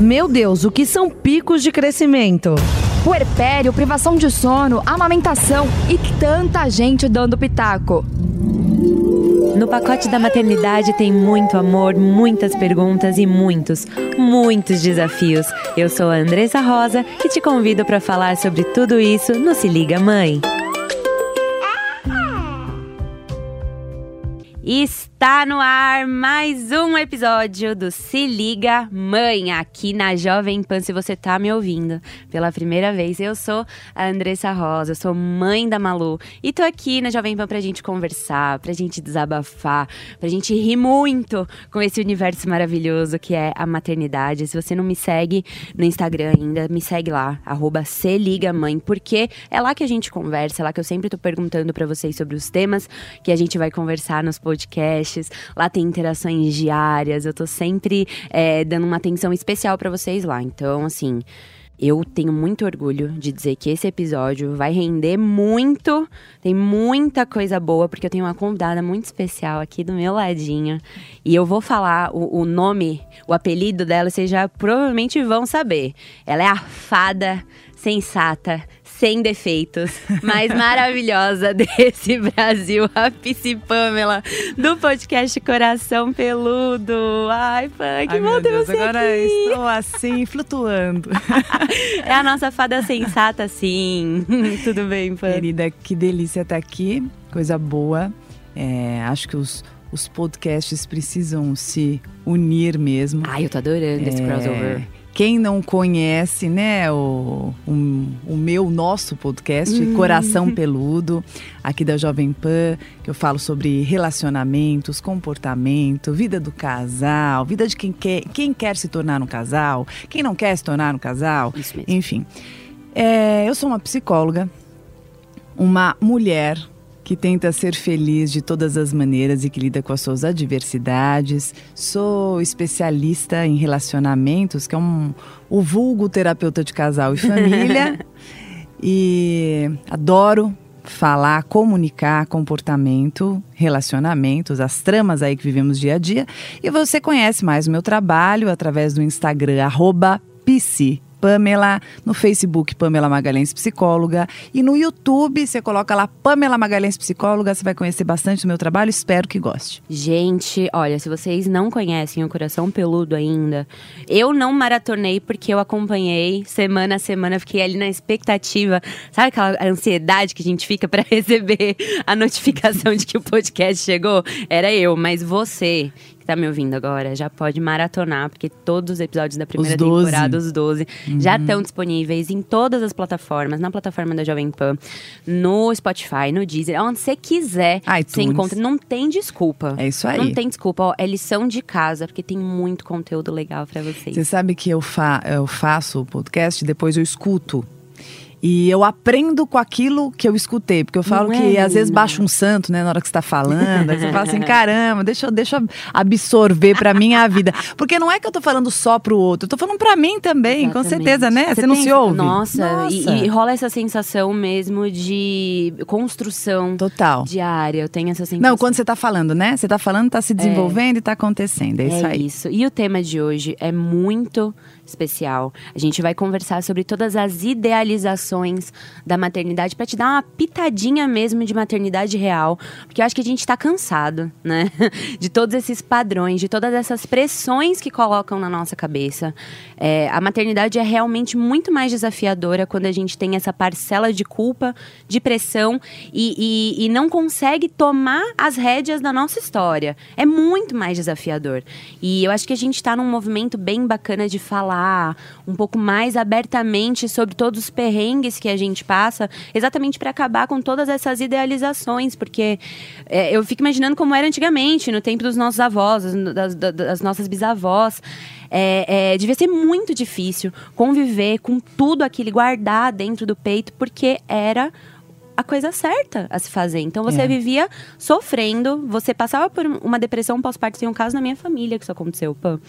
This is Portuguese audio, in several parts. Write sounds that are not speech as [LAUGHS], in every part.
Meu Deus, o que são picos de crescimento? Puerpério, privação de sono, amamentação e tanta gente dando pitaco. No pacote da maternidade tem muito amor, muitas perguntas e muitos, muitos desafios. Eu sou a Andressa Rosa e te convido para falar sobre tudo isso no Se Liga Mãe. Está no ar mais um episódio do Se Liga Mãe, aqui na Jovem Pan. Se você tá me ouvindo pela primeira vez, eu sou a Andressa Rosa, eu sou mãe da Malu e tô aqui na Jovem Pan pra gente conversar, pra gente desabafar, pra gente rir muito com esse universo maravilhoso que é a maternidade. Se você não me segue no Instagram ainda, me segue lá, arroba Se Liga Mãe, porque é lá que a gente conversa, é lá que eu sempre tô perguntando pra vocês sobre os temas que a gente vai conversar nos podcasts. Lá tem interações diárias. Eu tô sempre é, dando uma atenção especial para vocês lá. Então, assim. Eu tenho muito orgulho de dizer que esse episódio vai render muito. Tem muita coisa boa, porque eu tenho uma convidada muito especial aqui do meu ladinho. E eu vou falar o, o nome, o apelido dela, vocês já provavelmente vão saber. Ela é a fada sensata, sem defeitos, mais maravilhosa [LAUGHS] desse Brasil, a Pisci Pamela, do podcast Coração Peludo. Ai, fã, que Ai, bom ter Deus, você agora aqui. estou assim, [LAUGHS] flutuando. É a nossa fada sensata, sim. [LAUGHS] Tudo bem, fã? Querida, que delícia estar aqui, coisa boa. É, acho que os, os podcasts precisam se unir mesmo. Ai, eu tô adorando esse É, crossover. Quem não conhece, né, o, o, o meu, nosso podcast, Uhum. Coração Peludo, aqui da Jovem Pan, que eu falo sobre relacionamentos, comportamento, vida do casal, vida de quem quer, quem quer se tornar um casal, quem não quer se tornar um casal, enfim. É, eu sou uma psicóloga, uma mulher que tenta ser feliz de todas as maneiras e que lida com as suas adversidades. Sou especialista em relacionamentos, que é um, o vulgo terapeuta de casal e [LAUGHS] família. e adoro falar, comunicar comportamento, relacionamentos, as tramas aí que vivemos dia a dia. E você conhece mais o meu trabalho através do Instagram, arroba psi. Pamela, no Facebook Pamela Magalhães Psicóloga e no YouTube você coloca lá Pamela Magalhães Psicóloga, você vai conhecer bastante do meu trabalho, espero que goste. Gente, olha, se vocês não conhecem o Coração Peludo ainda, eu não maratonei porque eu acompanhei semana a semana, fiquei ali na expectativa, sabe aquela ansiedade que a gente fica pra [LAUGHS] receber a notificação de que o podcast chegou? Era eu, mas você tá me ouvindo agora já pode maratonar, porque todos os episódios da primeira 12. temporada, os 12, já estão disponíveis em todas as plataformas, na plataforma da Jovem Pan, no Spotify, no Deezer, onde você quiser, você iTunes. encontra. Não tem desculpa. É isso aí. Não tem desculpa, ó, é lição de casa, porque tem muito conteúdo legal pra vocês. Você sabe que eu, fa eu faço o podcast, depois eu escuto. E eu aprendo com aquilo que eu escutei, porque eu falo que é, às vezes baixa um santo, né, na hora que você tá falando. Aí você fala assim: [LAUGHS] caramba, deixa eu, deixa eu absorver pra minha vida. Porque não é que eu tô falando só pro outro, eu tô falando pra mim também, com Exatamente. certeza, né? Você, não tem- se ouve? Nossa, E, Nossa. e rola essa sensação mesmo de construção Total. diária. Eu tenho essa sensação. Não, quando você tá falando, né? Você tá falando, tá se desenvolvendo e tá acontecendo. É isso aí. isso. E o tema de hoje é muito especial. A gente vai conversar sobre todas as idealizações da maternidade para te dar uma pitadinha mesmo de maternidade real, porque eu acho que a gente tá cansado, né? [LAUGHS] De todos esses padrões, de todas essas pressões que colocam na nossa cabeça. É, a maternidade é realmente muito mais desafiadora quando a gente tem essa parcela de culpa, de pressão e, e- e não consegue tomar as rédeas da nossa história. É muito mais desafiador. E eu acho que a gente está num movimento bem bacana de falar um pouco mais abertamente sobre todos os perrengues perrengues que a gente passa, exatamente para acabar com todas essas idealizações, porque é, eu fico imaginando como era antigamente, no tempo dos nossos avós, das, das, das nossas bisavós. É, é, devia ser muito difícil conviver com tudo aquilo, guardar dentro do peito, porque era a coisa certa a se fazer. Então você É. vivia sofrendo, você passava por uma depressão pós-parto. Tem um caso na minha família que isso aconteceu, Pan.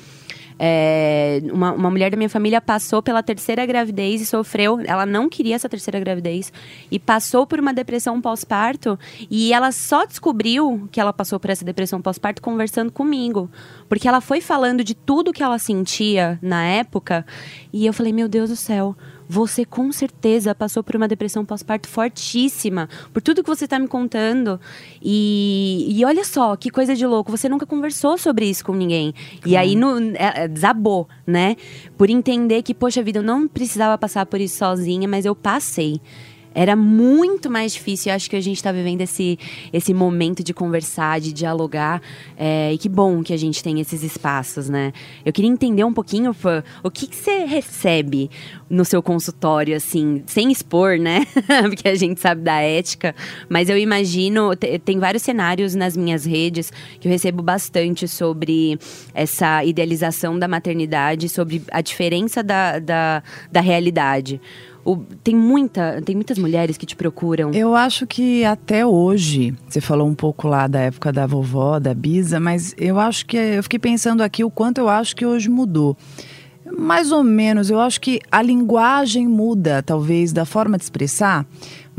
É, uma, uma mulher da minha família passou pela terceira gravidez e sofreu. Ela não queria essa terceira gravidez e passou por uma depressão pós-parto. E ela só descobriu que ela passou por essa depressão pós-parto conversando comigo. Porque ela foi falando de tudo que ela sentia na época. E eu falei: Meu Deus do céu, você com certeza passou por uma depressão pós-parto fortíssima, por tudo que você está me contando. E, e olha só, que coisa de louco, você nunca conversou sobre isso com ninguém. E aí no, é, é, desabou, né? Por entender que, poxa vida, eu não precisava passar por isso sozinha, mas eu passei. Era muito mais difícil. Eu acho que a gente está vivendo esse, esse momento de conversar, de dialogar. é, e que bom que a gente tem esses espaços, né? Eu queria entender um pouquinho, Fã, o que, que você recebe no seu consultório, assim, sem expor, né? [LAUGHS] Porque a gente sabe da ética. Mas eu imagino, te- tem vários cenários nas minhas redes que eu recebo bastante sobre essa idealização da maternidade, sobre a diferença da, da, da realidade. O- tem, muita, tem muitas mulheres que te procuram. Eu acho que até hoje, você falou um pouco lá da época da vovó, da Bisa, mas eu acho que eu fiquei pensando aqui o quanto eu acho que hoje mudou. Mais ou menos, eu acho que a linguagem muda, talvez, da forma de expressar,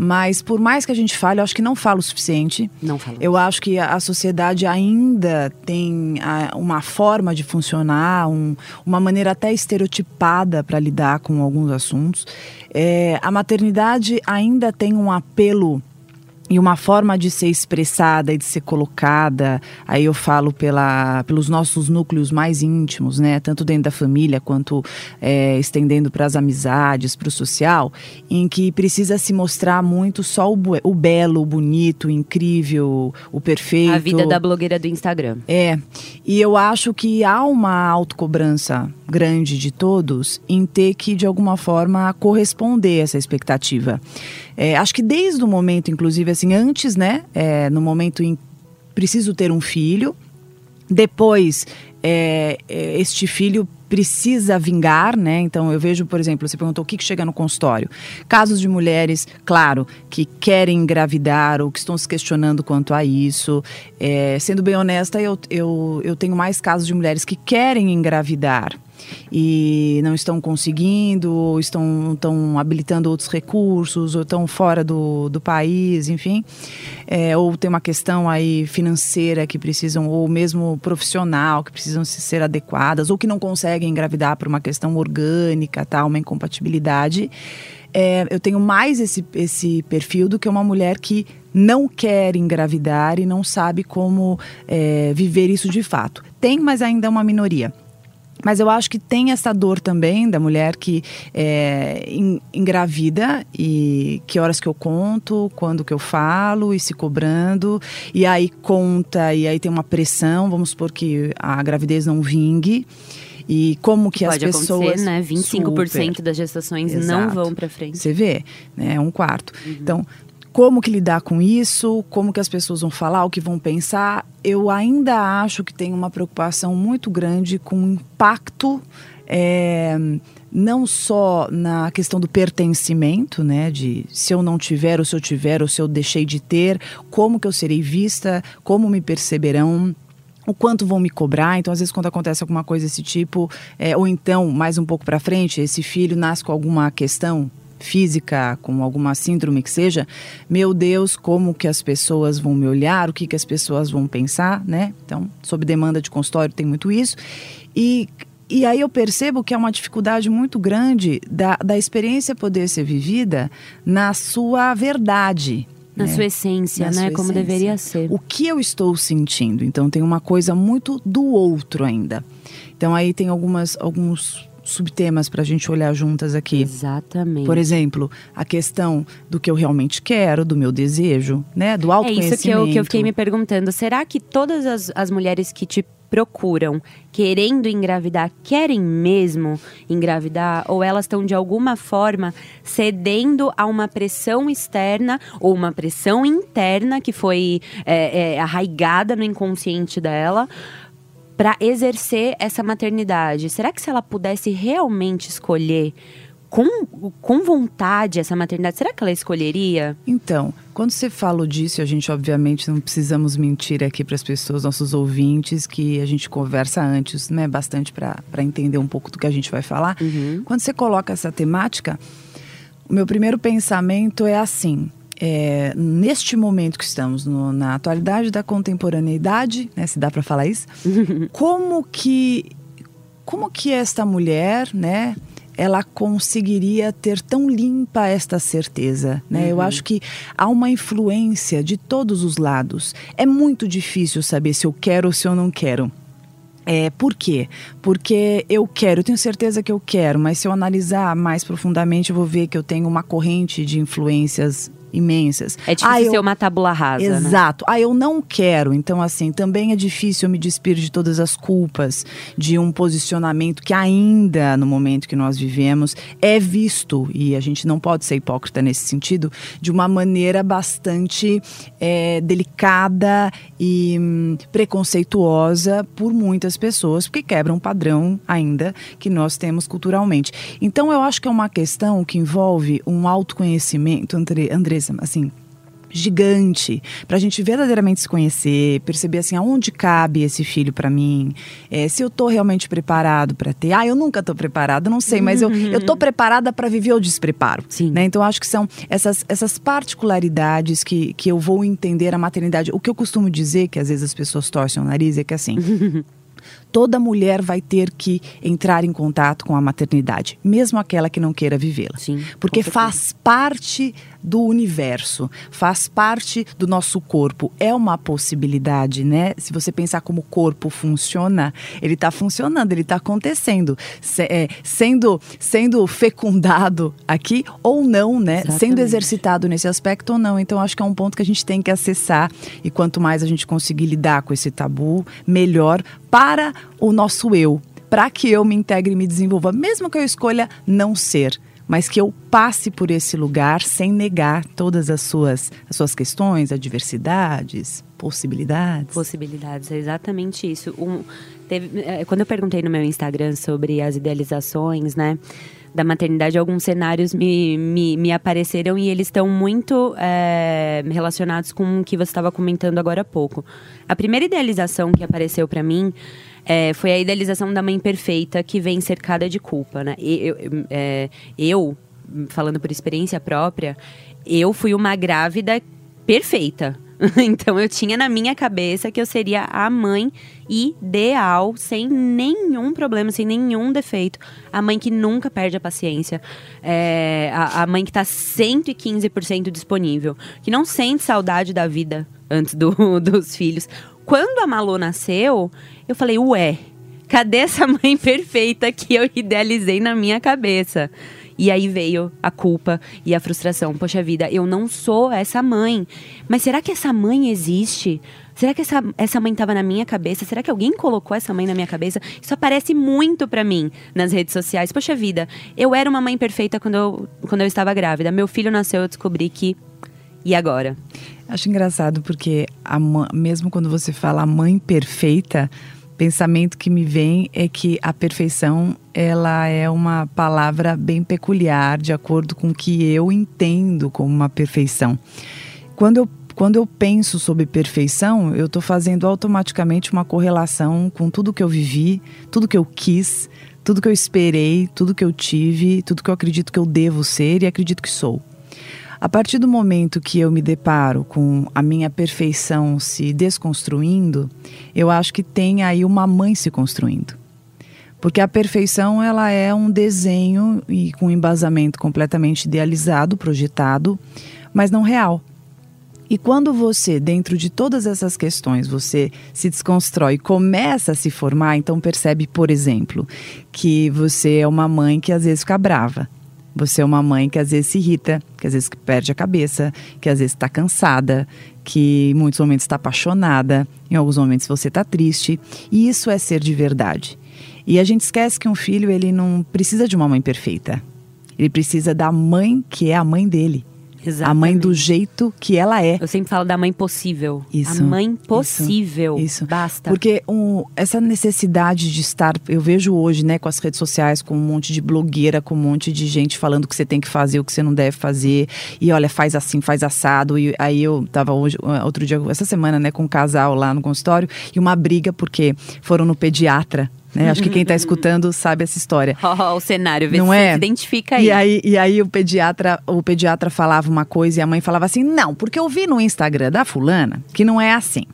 mas por mais que a gente fale, eu acho que não fala o suficiente. Não fala. Eu acho que a sociedade ainda tem uma forma de funcionar, um- uma maneira até estereotipada para lidar com alguns assuntos. É, a maternidade ainda tem um apelo e uma forma de ser expressada e de ser colocada, aí eu falo pela, pelos nossos núcleos mais íntimos, né? Tanto dentro da família quanto é, estendendo para as amizades, para o social, em que precisa se mostrar muito só o, o belo, o bonito, o incrível, o perfeito. A vida da blogueira do Instagram. É, e eu acho que há uma autocobrança grande de todos em ter que, de alguma forma, corresponder a essa expectativa. É, acho que desde o momento, inclusive, assim, antes, né, é, no momento em preciso ter um filho, depois é, é, este filho precisa vingar, né? Então eu vejo, por exemplo, você perguntou o que, que chega no consultório. Casos de mulheres, claro, que querem engravidar ou que estão se questionando quanto a isso. É, sendo bem honesta, eu, eu, eu tenho mais casos de mulheres que querem engravidar e não estão conseguindo, ou estão, estão habilitando outros recursos, ou estão fora do, do país, enfim. É, ou tem uma questão aí financeira que precisam, ou mesmo profissional, que precisam se ser adequadas, ou que não conseguem engravidar por uma questão orgânica, tá, uma incompatibilidade. É, eu tenho mais esse, esse perfil do que uma mulher que não quer engravidar e não sabe como é, viver isso de fato. Tem, mas ainda é uma minoria. Mas eu acho que tem essa dor também da mulher que é, en- engravida e que horas que eu conto, quando que eu falo e se cobrando. E aí conta e aí tem uma pressão, vamos supor que a gravidez não vingue. E como que Pode as pessoas... né? 25% Super. das gestações não Exato. vão pra frente. Você vê, né? É um quarto. Uhum. Então, como que lidar com isso? Como que as pessoas vão falar, o que vão pensar? Eu ainda acho que tem uma preocupação muito grande com o impacto. é, não só na questão do pertencimento, né, de se eu não tiver, ou se eu tiver, ou se eu deixei de ter, como que eu serei vista, como me perceberão, o quanto vão me cobrar. Então, às vezes, quando acontece alguma coisa desse tipo, é, ou então, mais um pouco para frente, esse filho nasce com alguma questão física, com alguma síndrome que seja, meu Deus, como que as pessoas vão me olhar, o que que as pessoas vão pensar, né? Então, sob demanda de consultório tem muito isso. E e aí eu percebo que é uma dificuldade muito grande da, da experiência poder ser vivida na sua verdade. Na né? sua essência, Na né? sua Como essência. deveria ser. O que eu estou sentindo? Então tem uma coisa muito do outro ainda. Então aí tem algumas, alguns subtemas para a gente olhar juntas aqui. Exatamente. Por exemplo, a questão do que eu realmente quero, do meu desejo, né? Do É autoconhecimento. isso que eu, que eu fiquei me perguntando. Será que todas as, as mulheres que te procuram querendo engravidar querem mesmo engravidar? Ou elas estão de alguma forma cedendo a uma pressão externa ou uma pressão interna que foi é, é, arraigada no inconsciente dela? Para exercer essa maternidade, será que se ela pudesse realmente escolher com, com vontade essa maternidade, será que ela escolheria? Então, quando você fala disso, a gente obviamente não precisamos mentir aqui para as pessoas, nossos ouvintes, que a gente conversa antes, né, bastante para entender um pouco do que a gente vai falar. Quando você coloca essa temática, o meu primeiro pensamento é assim. É, neste momento que estamos no- na atualidade da contemporaneidade, né, se dá para falar isso, [LAUGHS] como que como que esta mulher, né, ela conseguiria ter tão limpa esta certeza, né? Eu acho que há uma influência de todos os lados. É muito difícil saber se eu quero ou se eu não quero. É, por quê? Porque eu quero, eu tenho certeza que eu quero, mas se eu analisar mais profundamente, eu vou ver que eu tenho uma corrente de influências imensas. É difícil Ah, eu- ser uma tábula rasa, né? Exato. Ah, eu não quero. Então, assim, também é difícil eu me despir de todas as culpas de um posicionamento que ainda, no momento que nós vivemos, é visto, e a gente não pode ser hipócrita nesse sentido, de uma maneira bastante é, delicada e hum, preconceituosa por muitas pessoas, porque quebra um padrão ainda que nós temos culturalmente. Então, eu acho que é uma questão que envolve um autoconhecimento, Andre- Andressa, assim, gigante para a gente verdadeiramente se conhecer, perceber assim aonde cabe esse filho para mim, é, se eu tô realmente preparado para ter. Ah, eu nunca tô preparada, não sei, mas eu, eu tô preparada para viver o despreparo. Sim. Né? Então acho que são essas, essas particularidades que, que eu vou entender a maternidade. O que eu costumo dizer, que às vezes as pessoas torcem o nariz, é que assim. [LAUGHS] Toda mulher vai ter que entrar em contato com a maternidade, mesmo aquela que não queira vivê-la. Sim, Porque faz parte do universo, faz parte do nosso corpo. É uma possibilidade, né? Se você pensar como o corpo funciona, ele está funcionando, ele está acontecendo, Se- é, sendo, sendo fecundado aqui ou não, né? Sendo Exatamente. exercitado nesse aspecto ou não. Então, acho que é um ponto que a gente tem que acessar. E quanto mais a gente conseguir lidar com esse tabu, melhor para o nosso eu. Para que eu me integre e me desenvolva, mesmo que eu escolha não ser mas que eu passe por esse lugar sem negar todas as suas, as suas questões, adversidades, possibilidades. Possibilidades, é exatamente isso. Um, teve- é, quando eu perguntei no meu Instagram sobre as idealizações, né? Da maternidade, alguns cenários me, me, me apareceram e eles estão muito é, relacionados com o que você estava comentando agora há pouco. A primeira idealização que apareceu para mim é, foi a idealização da mãe perfeita que vem cercada de culpa, né? Eu, eu, é, eu, falando por experiência própria, eu fui uma grávida perfeita. [LAUGHS] Então eu tinha na minha cabeça que eu seria a mãe ideal, sem nenhum problema, sem nenhum defeito. A mãe que nunca perde a paciência. É, a, a mãe que tá 115% disponível. Que não sente saudade da vida antes do- [LAUGHS] dos filhos. Quando a Malu nasceu, eu falei, ué, cadê essa mãe [LAUGHS] perfeita que eu idealizei na minha cabeça? E aí veio a culpa e a frustração. Poxa vida, eu não sou essa mãe. Mas será que essa mãe existe? Será que essa, essa mãe estava na minha cabeça? Será que alguém colocou essa mãe na minha cabeça? Isso aparece muito pra mim nas redes sociais. Poxa vida, eu era uma mãe perfeita quando eu, quando eu estava grávida. Meu filho nasceu, eu descobri que. E agora? Acho engraçado porque a mesmo quando você fala mãe perfeita, pensamento que me vem é que a perfeição ela é uma palavra bem peculiar de acordo com o que eu entendo como uma perfeição. Quando eu quando eu penso sobre perfeição, eu estou fazendo automaticamente uma correlação com tudo que eu vivi, tudo que eu quis, tudo que eu esperei, tudo que eu tive, tudo que eu acredito que eu devo ser e acredito que sou. A partir do momento que eu me deparo com a minha perfeição se desconstruindo, eu acho que tem aí uma mãe se construindo. Porque a perfeição ela é um desenho e com embasamento completamente idealizado, projetado, mas não real. E quando você, dentro de todas essas questões, você se desconstrói, começa a se formar, então percebe, por exemplo, que você é uma mãe que às vezes fica brava. Você é uma mãe que às vezes se irrita, que às vezes perde a cabeça, que às vezes está cansada, que em muitos momentos está apaixonada, em alguns momentos você está triste. E isso é ser de verdade. E a gente esquece que um filho ele não precisa de uma mãe perfeita. Ele precisa da mãe que é a mãe dele. A mãe do jeito que ela é. Eu sempre falo da mãe possível. Isso. A mãe possível. Isso. Basta. Porque um, essa necessidade de estar, eu vejo hoje, né, com as redes sociais, com um monte de blogueira, com um monte de gente falando o que você tem que fazer, o que você não deve fazer. E olha, faz assim, faz assado. E aí eu tava hoje, outro dia, essa semana, né, com um casal lá no consultório, e uma briga porque foram no pediatra né? Acho que quem está escutando sabe essa história. [LAUGHS] Oh, o cenário, vê Não se é? se identifica aí. E aí, e aí o pediatra, o pediatra falava uma coisa e a mãe falava assim: "Não, porque eu vi no Instagram da fulana que não é assim".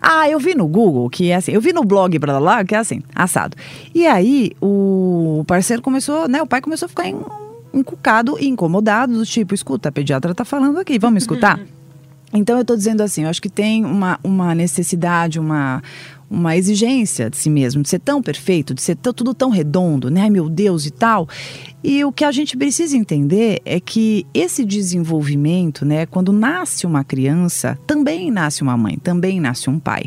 Ah, eu vi no Google que é assim. Eu vi no blog blá blá blá que é assim, assado. E aí o parceiro começou, né, o pai começou a ficar en- encucado e incomodado do tipo, escuta, a pediatra tá falando aqui, vamos escutar? [LAUGHS] Então eu estou dizendo assim, eu acho que tem uma, uma necessidade, uma, uma exigência de si mesmo, de ser tão perfeito, de ser tudo tão redondo, né? Ai meu Deus e tal. E o que a gente precisa entender é que esse desenvolvimento, né, quando nasce uma criança, também nasce uma mãe, também nasce um pai.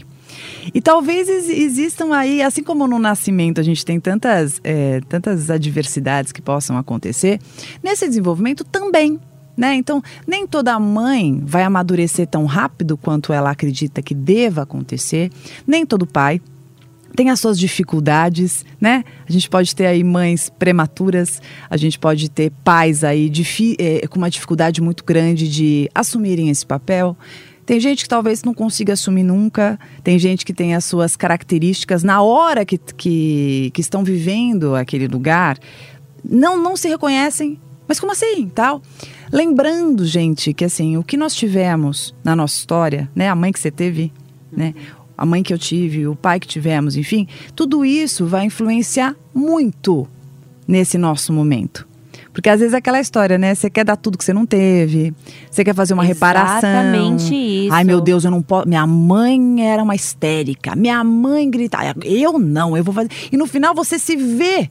E talvez ex- existam aí, assim como no nascimento a gente tem tantas, eh, tantas adversidades que possam acontecer, nesse desenvolvimento também. Né? Então, nem toda mãe vai amadurecer tão rápido quanto ela acredita que deva acontecer, nem todo pai tem as suas dificuldades, né? A gente pode ter aí mães prematuras, a gente pode ter pais aí eh, com uma dificuldade muito grande de assumirem esse papel. Tem gente que talvez não consiga assumir nunca, tem gente que tem as suas características na hora que, que, que estão vivendo aquele lugar, não, não se reconhecem. Mas como assim, tal? Lembrando, gente, que assim, o que nós tivemos na nossa história, né? A mãe que você teve, né? A mãe que eu tive, o pai que tivemos, enfim, tudo isso vai influenciar muito nesse nosso momento. Porque às vezes é aquela história, né? Você quer dar tudo que você não teve, você quer fazer uma reparação. Exatamente isso. Ai, meu Deus, eu não posso. Minha mãe era uma histérica, minha mãe gritava. Eu não, eu vou fazer. E no final você se vê,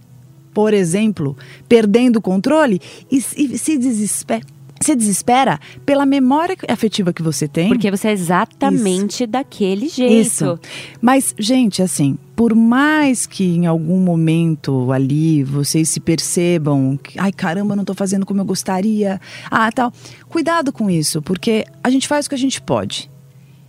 por exemplo, perdendo o controle e, e se desespera. Se desespera pela memória afetiva que você tem. Porque você é exatamente daquele jeito. Isso. Mas, gente, assim, por mais que em algum momento ali vocês se percebam que, ai caramba, não tô fazendo como eu gostaria, ah, tal. Cuidado com isso, porque a gente faz o que a gente pode.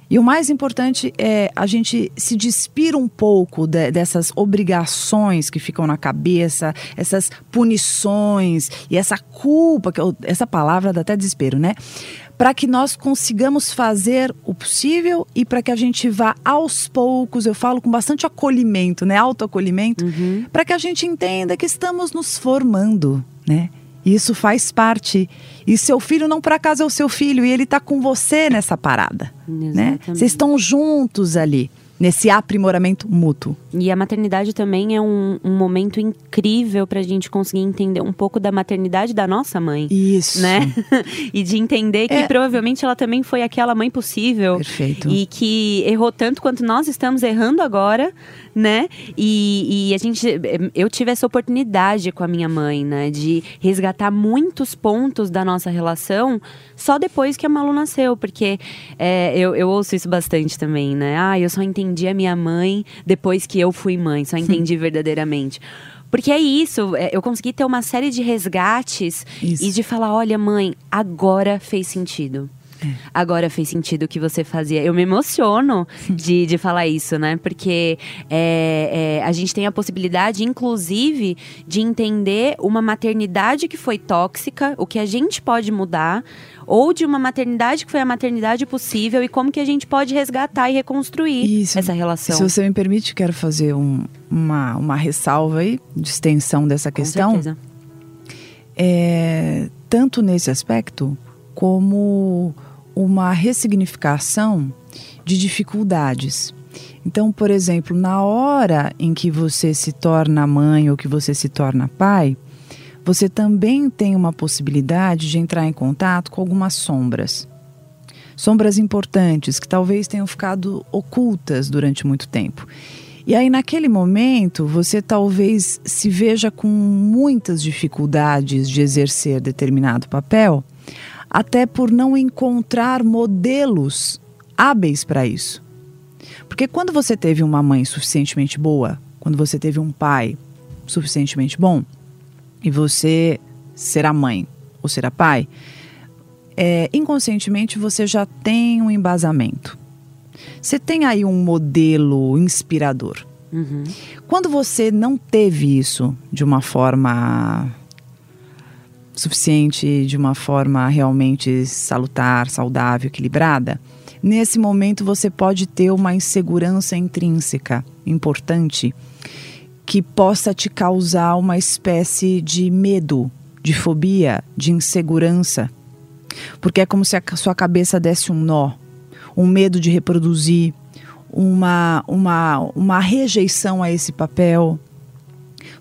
E o mais importante é a gente se despir um pouco de- dessas obrigações que ficam na cabeça, essas punições e essa culpa, que eu- essa palavra dá até desespero, né? Para que nós consigamos fazer o possível e para que a gente vá aos poucos, eu falo com bastante acolhimento, né? Autoacolhimento, para que a gente entenda que estamos nos formando, né? Isso faz parte. E seu filho não por acaso é o seu filho e ele está com você nessa parada, né? Exatamente. Vocês estão juntos ali nesse aprimoramento mútuo. E a maternidade também é um, um momento incrível pra gente conseguir entender um pouco da maternidade da nossa mãe. Isso. Né? [LAUGHS] e de entender que É. provavelmente ela também foi aquela mãe possível. Perfeito. E que errou tanto quanto nós estamos errando agora, né? E, e a gente. Eu tive essa oportunidade com a minha mãe, né? De resgatar muitos pontos da nossa relação só depois que a Malu nasceu. Porque é, eu, eu ouço isso bastante também, né? Ah, eu só entendi a minha mãe depois que eu fui mãe, só [LAUGHS] entendi verdadeiramente. Porque é isso, é, eu consegui ter uma série de resgates Isso. e de falar: olha, mãe, agora fez sentido. Agora fez sentido o que você fazia. Eu me emociono [LAUGHS] de, de falar isso, né? Porque é, é, a gente tem a possibilidade, inclusive, de entender uma maternidade que foi tóxica, o que a gente pode mudar, ou de uma maternidade que foi a maternidade possível e como que a gente pode resgatar e reconstruir Isso. essa relação. Se você me permite, quero fazer um- uma, uma ressalva aí de extensão dessa Com questão. certeza. é, tanto nesse aspecto como uma ressignificação de dificuldades. Então, por exemplo, na hora em que você se torna mãe ou que você se torna pai, você também tem uma possibilidade de entrar em contato com algumas sombras. sombras importantes que talvez tenham ficado ocultas durante muito tempo. E aí, naquele momento, você talvez se veja com muitas dificuldades de exercer determinado papel, até por não encontrar modelos hábeis para isso. Porque quando você teve uma mãe suficientemente boa, quando você teve um pai suficientemente bom, e você será mãe ou será pai, é, inconscientemente você já tem um embasamento. Você tem aí um modelo inspirador. Uhum. Quando você não teve isso de uma forma suficiente, de uma forma realmente salutar, saudável, equilibrada, nesse momento você pode ter uma insegurança intrínseca importante que possa te causar uma espécie de medo, de fobia, de insegurança. Porque é como se a sua cabeça desse um nó, um medo de reproduzir, uma, uma, uma rejeição a esse papel.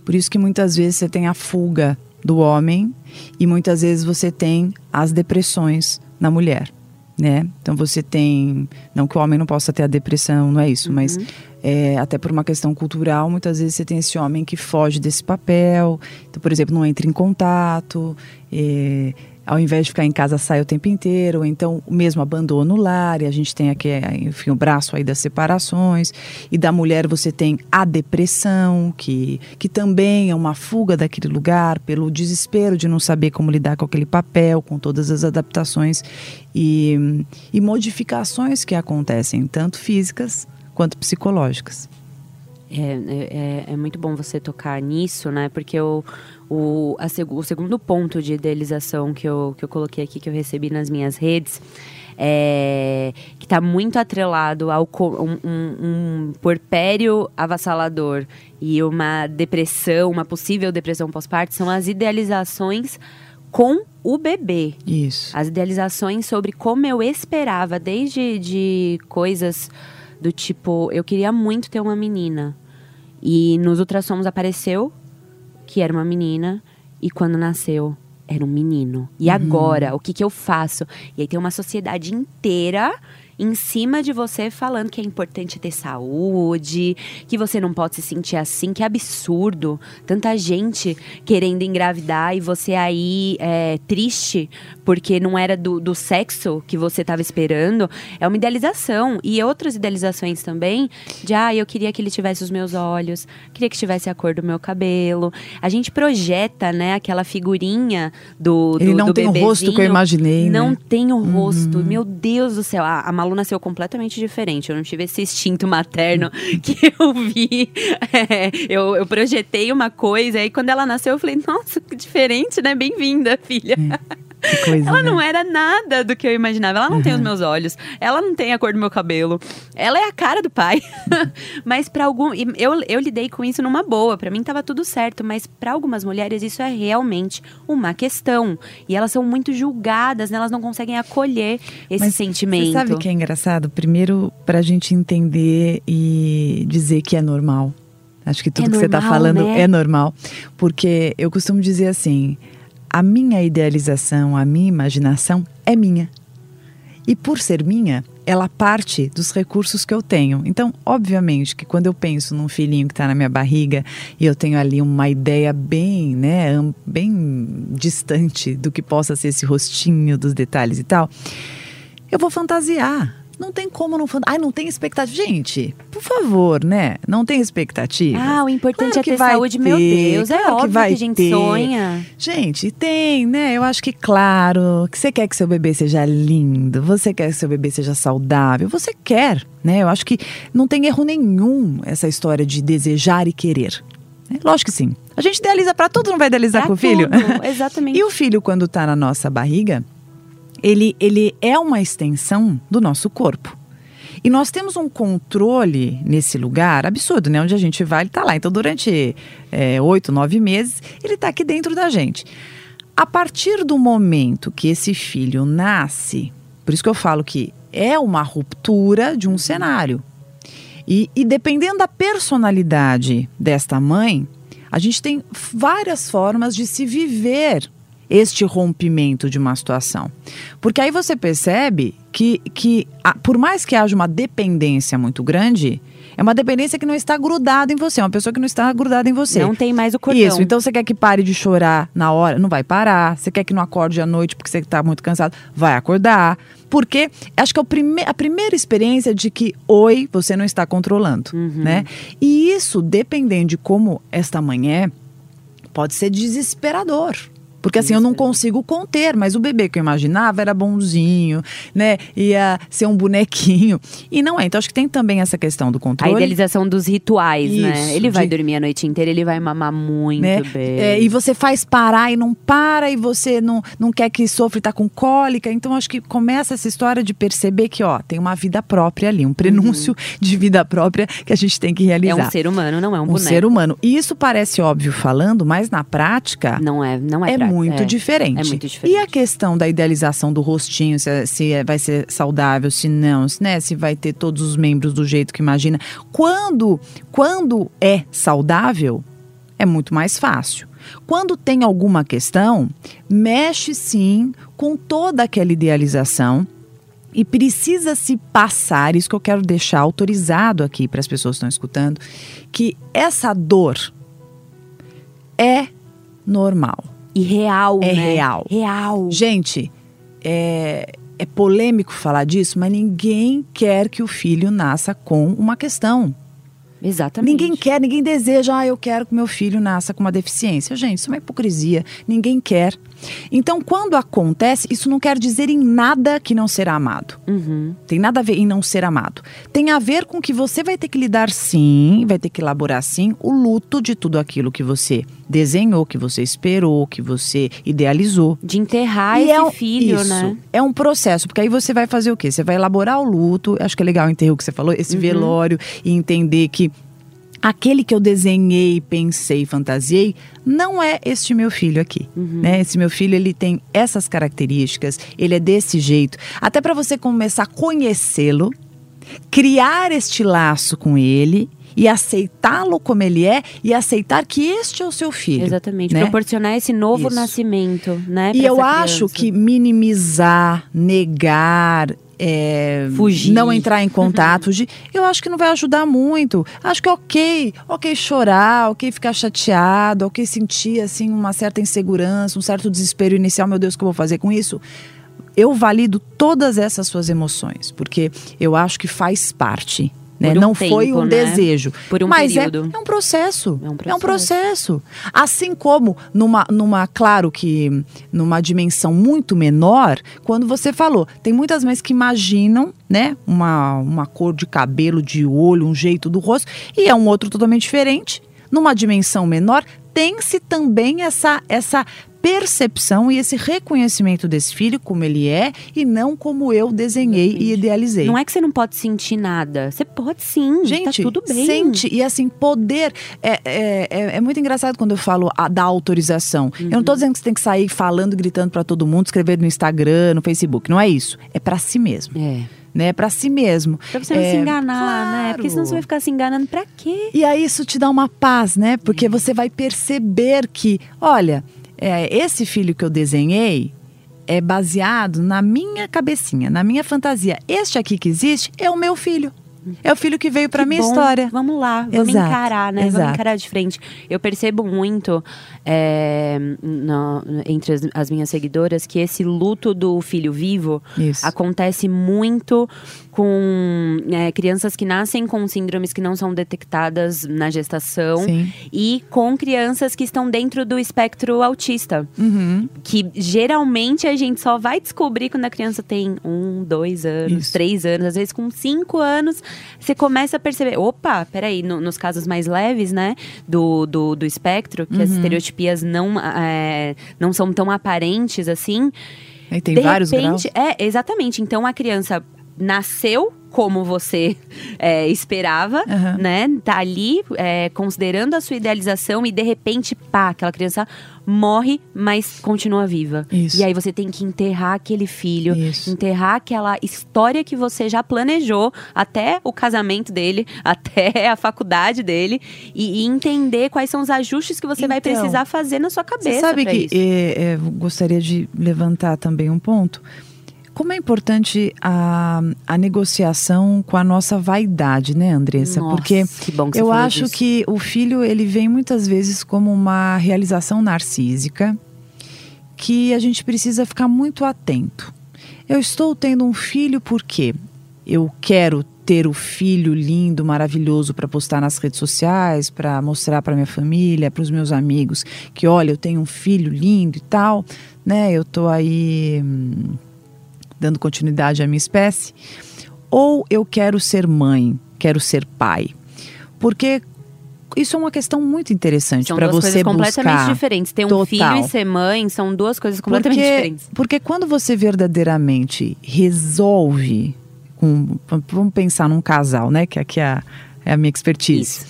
Por isso que muitas vezes você tem a fuga do homem e muitas vezes você tem as depressões na mulher, né? Então você tem, não que o homem não possa ter a depressão, não é isso, uhum. mas é, até por uma questão cultural, muitas vezes você tem esse homem que foge desse papel, então, por exemplo, não entra em contato, é, ao invés de ficar em casa, sai o tempo inteiro, então o mesmo abandono no lar, e a gente tem aqui, enfim, o braço aí das separações, e da mulher você tem a depressão, que, que também é uma fuga daquele lugar, pelo desespero de não saber como lidar com aquele papel, com todas as adaptações e, e modificações que acontecem, tanto físicas quanto psicológicas. É, é, é, muito bom você tocar nisso, né? Porque o, o, a, o segundo ponto de idealização que eu, que eu coloquei aqui, que eu recebi nas minhas redes, é, que está muito atrelado ao um, um, um porpério avassalador e uma depressão, uma possível depressão pós-parto, são as idealizações com o bebê. Isso. As idealizações sobre como eu esperava, desde de coisas do tipo, eu queria muito ter uma menina. E nos ultrassomos apareceu que era uma menina e quando nasceu era um menino. E uhum. agora, o que, que eu faço? E aí tem uma sociedade inteira em cima de você falando que é importante ter saúde, que você não pode se sentir assim, que absurdo. Tanta gente querendo engravidar e você aí é, triste porque não era do, do sexo que você estava esperando. É uma idealização. E outras idealizações também de, ah, eu queria que ele tivesse os meus olhos, queria que tivesse a cor do meu cabelo. A gente projeta, né, aquela figurinha do, do Ele não do tem o rosto que eu imaginei, Não né? tem o rosto. Uhum. Meu Deus do céu. A, a Malu nasceu completamente diferente. Eu não tive esse instinto materno [LAUGHS] que eu vi. É, eu, eu, projetei uma coisa, e quando ela nasceu, eu falei, nossa, que diferente, né? Bem-vinda, filha. É. [LAUGHS] Coisa, ela né? não era nada do que eu imaginava. Ela não uhum. tem os meus olhos, ela não tem a cor do meu cabelo. Ela é a cara do pai. [LAUGHS] mas para algum, eu, eu lidei com isso numa boa. Para mim tava tudo certo, mas para algumas mulheres isso é realmente uma questão. E elas são muito julgadas, né? elas não conseguem acolher esse mas sentimento. Você sabe o que é engraçado? Primeiro, pra gente entender e dizer que é normal. Acho que tudo é que normal, você está falando né? é normal. Porque eu costumo dizer assim: a minha idealização, a minha imaginação é minha. E por ser minha, ela parte dos recursos que eu tenho. Então, obviamente que quando eu penso num filhinho que está na minha barriga e eu tenho ali uma ideia bem, né, bem distante do que possa ser esse rostinho, dos detalhes e tal, eu vou fantasiar. Não tem como não. Ai, não tem expectativa. Gente, por favor, né? Não tem expectativa. Ah, o importante claro é ter saúde, ter, meu Deus. É óbvio que, vai que a gente ter. sonha. Gente, tem, né? Eu acho que, claro, que você quer que seu bebê seja lindo, você quer que seu bebê seja saudável, você quer, né? Eu acho que não tem erro nenhum essa história de desejar e querer. É, lógico que sim. A gente idealiza para tudo, não vai idealizar pra com o filho? [LAUGHS] Exatamente. e o filho, quando tá na nossa barriga, ele, ele é uma extensão do nosso corpo. E nós temos um controle nesse lugar absurdo, né? Onde a gente vai, ele está lá. Então, durante é, oito, nove meses, ele está aqui dentro da gente. A partir do momento que esse filho nasce, por isso que eu falo que é uma ruptura de um cenário. E, e dependendo da personalidade desta mãe, a gente tem várias formas de se viver este rompimento de uma situação. Porque aí você percebe que, que a- por mais que haja uma dependência muito grande, é uma dependência que não está grudada em você, é uma pessoa que não está grudada em você. Não tem mais o cordão. Isso, então você quer que pare de chorar na hora, não vai parar. Você quer que não acorde à noite porque você está muito cansado, vai acordar. Porque acho que é o prime a primeira experiência de que, oi, você não está controlando, Uhum. né? E isso, dependendo de como esta manhã é, pode ser desesperador. Porque assim, eu não consigo conter, mas o bebê que eu imaginava era bonzinho, né? Ia ser um bonequinho. E não é. Então, acho que tem também essa questão do A controle. idealização dos rituais, né? Isso, Ele vai de- dormir a noite inteira, ele vai mamar muito né? bem. É, e você faz parar e não para, e você não, não quer que sofra e tá com cólica. Então, acho que começa essa história de perceber que, ó, tem uma vida própria ali, um prenúncio de vida própria que a gente tem que é realizar. um ser humano, não é um, Um boneco. ser humano. E isso parece óbvio falando, mas na prática. Não é, não é, É, pra- muito é. diferente. É muito diferente. E a questão da idealização do rostinho, se, é- se é- vai ser saudável, se não, se, né, se vai ter todos os membros do jeito que imagina. Quando, quando é saudável, é muito mais fácil. Quando tem alguma questão, mexe sim com toda aquela idealização. E precisa se passar, isso que eu quero deixar autorizado aqui para as pessoas que estão escutando, que essa dor é normal. E real, É né? real. Real. Gente, é, é polêmico falar disso, mas ninguém quer que o filho nasça com uma questão. Exatamente. Ninguém quer, ninguém deseja, ah, eu quero que meu filho nasça com uma deficiência. Gente, isso é uma hipocrisia. Ninguém quer. Então, quando acontece, isso não quer dizer em nada que não será amado. Uhum. Tem nada a ver em não ser amado. Tem a ver com que você vai ter que lidar sim, vai ter que elaborar sim o luto de tudo aquilo que você desenhou, que você esperou, que você idealizou. De enterrar E esse é um- filho, isso, né? É um processo, porque aí você vai fazer o quê? Você vai elaborar o luto, acho que é legal o enterro que você falou, Uhum. esse velório, e entender que aquele que eu desenhei, pensei, fantasiei, não é este meu filho aqui, Uhum. né? Esse meu filho, ele tem essas características, ele é desse jeito. Até para você começar a conhecê-lo, criar este laço com ele e aceitá-lo como ele é e aceitar que este é o seu filho. Exatamente. né? Proporcionar esse novo Isso. nascimento, né? E eu acho que minimizar, negar, é, Fugir. não entrar em contato, fugir, eu acho que não vai ajudar muito. Acho que é ok, ok chorar, ok ficar chateado, ok sentir assim uma certa insegurança, um certo desespero inicial, meu Deus, o que eu vou fazer com isso? Eu valido todas essas suas emoções, porque eu acho que faz parte. Né? Um não foi tempo, um né? desejo. Por um mas é- é um processo. É um É um processo. processo. Assim como numa, numa, claro que numa dimensão muito menor, quando você falou, tem muitas mães que imaginam, né, uma, uma cor de cabelo, de olho, um jeito do rosto, e é um outro totalmente diferente. Numa dimensão menor, tem-se também essa, essa percepção e esse reconhecimento desse filho como ele é e não como eu desenhei e idealizei. Não é que você não pode sentir nada. Você pode sim. Gente, tá tudo bem. sente. E assim, poder. É, é, é, é muito engraçado quando eu falo a, da autorização. Eu não Uhum. tô dizendo que você tem que sair falando, gritando pra todo mundo, escrever no Instagram, no Facebook. Não é isso. É pra si mesmo. É. Né? É pra si mesmo. Pra você não É, se enganar, né? Porque senão claro. você vai ficar se enganando pra quê? E aí isso te dá uma paz, né? Porque você vai perceber que, olha, é, esse filho que eu desenhei é baseado na minha cabecinha, na minha fantasia. Este aqui que existe é o meu filho. É o filho que veio pra Que minha bom. história. Vamos lá, vamos Exato, encarar, né? Vamos exato. encarar de frente. Eu percebo muito é, entre as, as minhas seguidoras que esse luto do filho vivo Isso. acontece muito com é, crianças que nascem com síndromes que não são detectadas na gestação Sim. e com crianças que estão dentro do espectro autista. Uhum. Que geralmente a gente só vai descobrir quando a criança tem um, dois anos, Isso. três anos, às vezes com cinco anos, você começa a perceber, opa, peraí, no- nos casos mais leves, né, do, do, do espectro, que as Uhum. Não, é, não são tão aparentes assim. Aí tem de vários repente, graus. é, exatamente. Então a criança nasceu como você é, esperava, Aham. né? Tá ali é, considerando a sua idealização e de repente, pá, aquela criança morre, mas continua viva. Isso. E aí você tem que enterrar aquele filho, Isso. enterrar aquela história que você já planejou até o casamento dele, [LAUGHS] até a faculdade dele e, e entender quais são os ajustes que você vai Então, precisar fazer na sua cabeça. Você sabe que é, gostaria de levantar também um ponto. Como é importante a, a negociação com a nossa vaidade, né, Andressa? Nossa, Porque que bom que você eu acho disso. que o filho ele vem muitas vezes como uma realização narcísica que a gente precisa ficar muito atento. Eu estou tendo um filho porque eu quero ter o filho lindo, maravilhoso para postar nas redes sociais, para mostrar para minha família, para os meus amigos que olha, eu tenho um filho lindo e tal, né? Eu tô aí hum, dando continuidade à minha espécie. Ou eu quero ser mãe, quero ser pai. Porque isso é uma questão muito interessante São para duas você coisas completamente buscar. diferentes. Ter um Total. filho e ser mãe são duas coisas completamente porque, diferentes. Porque quando você verdadeiramente resolve, vamos pensar num casal, né? Que aqui é a, é a minha expertise.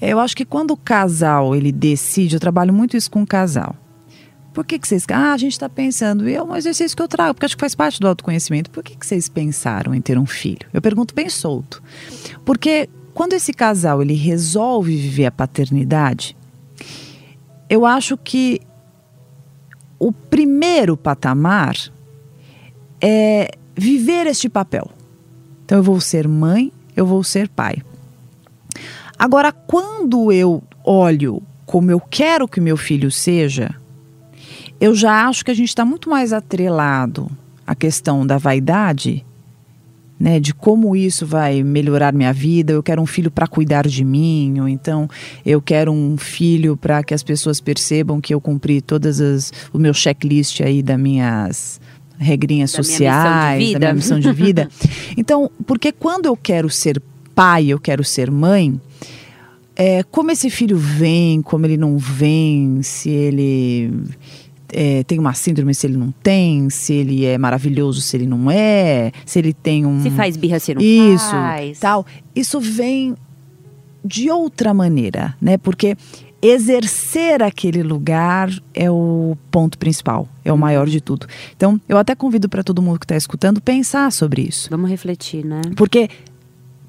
Eu acho que quando o casal ele decide, eu trabalho muito isso com o casal. Por que, que vocês. Ah, a gente está pensando, e é um exercício que eu trago, porque acho que faz parte do autoconhecimento. Por que, que vocês pensaram em ter um filho? Eu pergunto bem solto. Porque quando esse casal ele resolve viver a paternidade, eu acho que o primeiro patamar é viver este papel. Então eu vou ser mãe, eu vou ser pai. Agora, quando eu olho como eu quero que meu filho seja, eu já acho que a gente está muito mais atrelado à questão da vaidade, né, de como isso vai melhorar minha vida. Eu quero um filho para cuidar de mim, ou então eu quero um filho para que as pessoas percebam que eu cumpri todas as o meu checklist aí das minhas regrinhas Da minha sociais, de da minha missão de vida. [LAUGHS] Então, porque quando eu quero ser pai, eu quero ser mãe, é, como esse filho vem, como ele não vem, se ele é, tem uma síndrome, se ele não tem, se ele é maravilhoso, se ele não é, se ele tem um. Se faz birra, se não Isso, faz. tal. Isso vem de outra maneira, né? Porque exercer aquele lugar é o ponto principal, é o maior de tudo. Então, eu até convido para todo mundo que está escutando pensar sobre isso, Vamos refletir, né? porque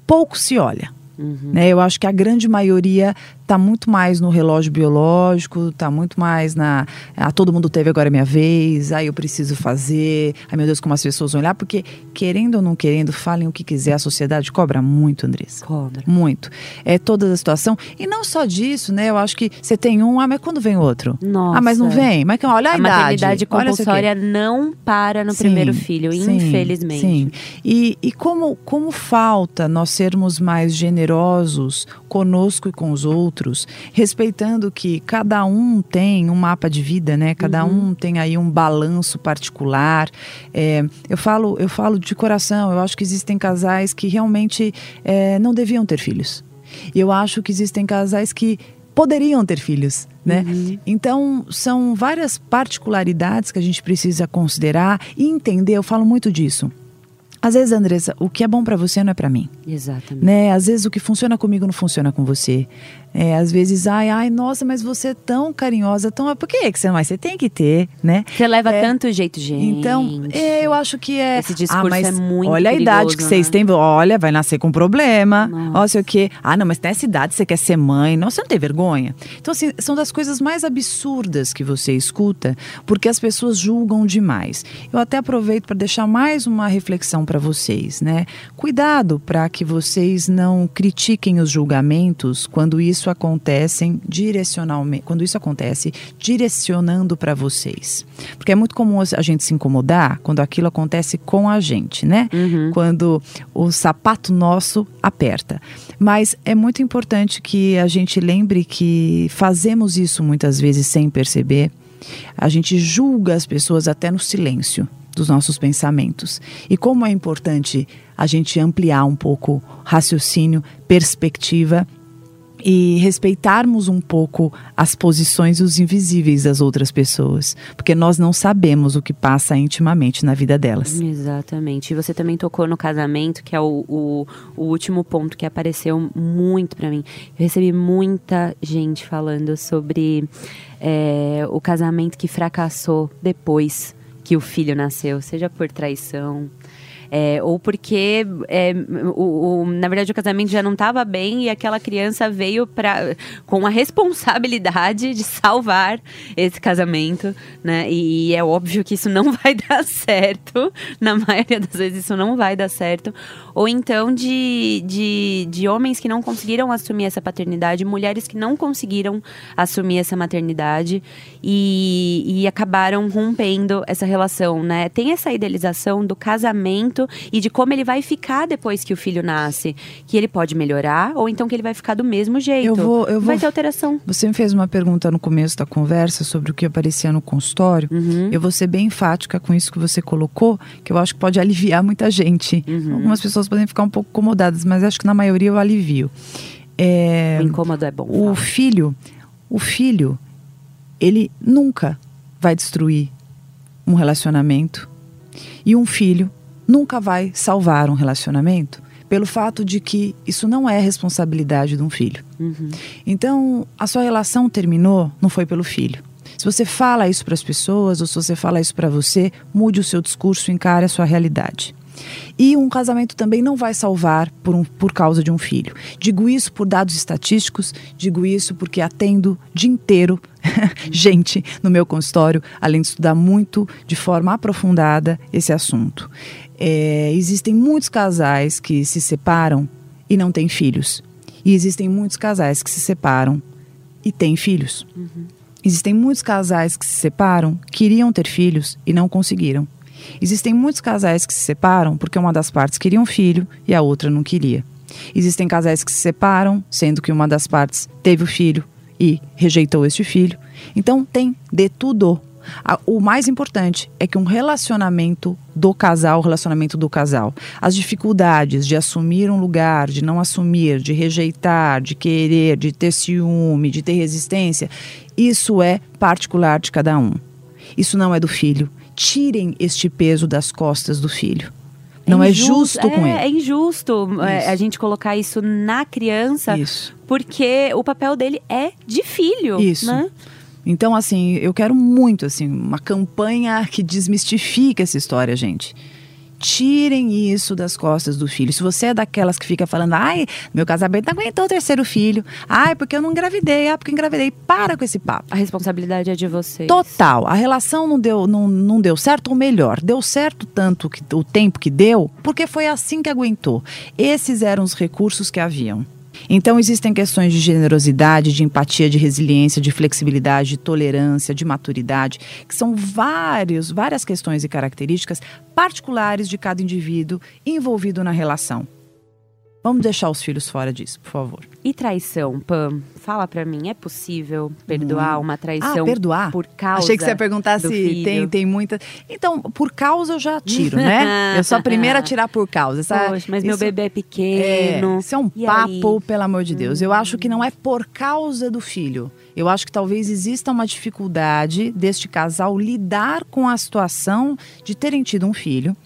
pouco se olha. Uhum. Né? Eu acho que a grande maioria está muito mais no relógio biológico, está muito mais na. Ah, todo mundo teve agora a minha vez, aí eu preciso fazer, ai meu Deus, como as pessoas vão olhar, porque querendo ou não querendo, falem o que quiser, a sociedade cobra muito, Andressa. Cobra. Muito. É toda a situação. E não só disso, né? Eu acho que você tem um, ah, mas quando vem outro? Nossa. Ah, mas não vem? Mas olha a, A idade. maternidade isso aqui. compulsória não para no Sim, primeiro filho, sim, infelizmente. Sim. E, e como, como falta nós sermos mais generosos conosco e com os outros, respeitando que cada um tem um mapa de vida, né? Cada Uhum. um tem aí um balanço particular. É, eu falo, eu falo de coração. Eu acho que existem casais que realmente é, não deviam ter filhos. Eu acho que existem casais que poderiam ter filhos, né? Então, são várias particularidades que a gente precisa considerar e entender. Eu falo muito disso. Às vezes, Andressa, o que é bom para você não é para mim, Exatamente. né? Às vezes o que funciona comigo não funciona com você. É, às vezes, ai, ai, nossa, mas você é tão carinhosa, tão. Por que você mas Você tem que ter, né? Você leva É. tanto jeito, gente. Então, é, eu acho que é. Esse discurso ah, mas é muito Olha a idade que perigoso, vocês né? têm. Olha, vai nascer com problema. Nossa. Ó, sei o quê. Ah, não, mas nessa idade você quer ser mãe. Nossa, você não tem vergonha. Então, assim, são das coisas mais absurdas que você escuta, porque as pessoas julgam demais. Eu até aproveito para deixar mais uma reflexão para vocês, né? Cuidado para que vocês não critiquem os julgamentos quando isso acontece direcionalmente, quando isso acontece direcionando para vocês. Porque é muito comum a gente se incomodar quando aquilo acontece com a gente, né? Quando o sapato nosso aperta. Mas é muito importante que a gente lembre que fazemos isso muitas vezes sem perceber. A gente julga as pessoas até no silêncio dos nossos pensamentos. E como é importante a gente ampliar um pouco raciocínio, perspectiva e respeitarmos um pouco as posições e os invisíveis das outras pessoas, porque nós não sabemos o que passa intimamente na vida delas. Exatamente. E você também tocou no casamento, que é o, o, o último ponto que apareceu muito para mim. Eu recebi muita gente falando sobre é, o casamento que fracassou depois que o filho nasceu, seja por traição, é, ou porque, é, o, o, na verdade, o casamento já não estava bem e aquela criança veio pra, com a responsabilidade de salvar esse casamento, né? E, e é óbvio que isso não [LAUGHS] vai dar certo. Na maioria das vezes, isso não vai dar certo. Ou então de, de, de homens que não conseguiram assumir essa paternidade, mulheres que não conseguiram assumir essa maternidade e, e acabaram rompendo essa relação, né? Tem essa idealização do casamento e de como ele vai ficar depois que o filho nasce. Que ele pode melhorar ou então que ele vai ficar do mesmo jeito. Eu vou, eu vai vou... ter alteração. Você me fez uma pergunta no começo da conversa sobre o que aparecia no consultório. Uhum. Eu vou ser bem enfática com isso que você colocou, que eu acho que pode [LAUGHS] aliviar muita gente. Uhum. Algumas pessoas podem ficar um pouco incomodadas, mas acho que na maioria eu alivio. É, o incômodo é bom. O fala. filho, o filho, ele nunca vai destruir um relacionamento. E um filho nunca vai salvar um relacionamento pelo fato de que isso não é responsabilidade de um filho. Uhum. Então, a sua relação terminou, não foi pelo filho. Se você fala isso para as pessoas ou se você fala isso para você, mude o seu discurso, encare a sua realidade. E um casamento também não vai salvar por, um, por causa de um filho. Digo isso por dados estatísticos, digo isso porque atendo dia inteiro [LAUGHS] gente no meu consultório, além de estudar muito de forma aprofundada esse assunto. É, existem muitos casais que se separam e não têm filhos. E existem muitos casais que se separam e têm filhos. Uhum. Existem muitos casais que se separam, queriam ter filhos e não conseguiram. Existem muitos casais que se separam porque uma das partes queria um filho e a outra não queria. Existem casais que se separam, sendo que uma das partes teve o filho e rejeitou este filho. Então tem de tudo. O mais importante é que um relacionamento do casal, o relacionamento do casal, as dificuldades de assumir um lugar, de não assumir, de rejeitar, de querer, de ter ciúme, de ter resistência, isso é particular de cada um. Isso não é do filho. Tirem este peso das costas do filho. Não é justo, é, com ele. É injusto é, a gente colocar isso na criança, Isso. porque o papel dele é de filho. Isso. Né? Então, assim, eu quero muito, assim, uma campanha que desmistifique essa história, gente. Tirem isso das costas do filho. Se você é daquelas que fica falando, ai, meu casamento não aguentou o terceiro filho, ai, porque eu não engravidei, ah, porque engravidei, para com esse papo. A responsabilidade é de vocês. Total. A relação não deu, não, não deu certo, ou melhor, deu certo tanto que, o tempo que deu, porque foi assim que aguentou. Esses eram os recursos que haviam. Então, existem questões de generosidade, de empatia, de resiliência, de flexibilidade, de tolerância, de maturidade, que são vários, várias questões e características particulares de cada indivíduo envolvido na relação. Vamos deixar os filhos fora disso, por favor. E traição, Pam? Fala pra mim, é possível perdoar uma traição ah, perdoar? por causa Achei que você ia perguntar se filho? tem, tem muita. Então, por causa eu já tiro, né? [LAUGHS] eu sou a primeira a tirar por causa. Essa, Poxa, mas meu isso- bebê é É, pequeno. isso é um E papo, aí? pelo amor de Deus. Eu acho que não é por causa do filho. Eu acho que talvez exista uma dificuldade deste casal lidar com a situação de terem tido um filho.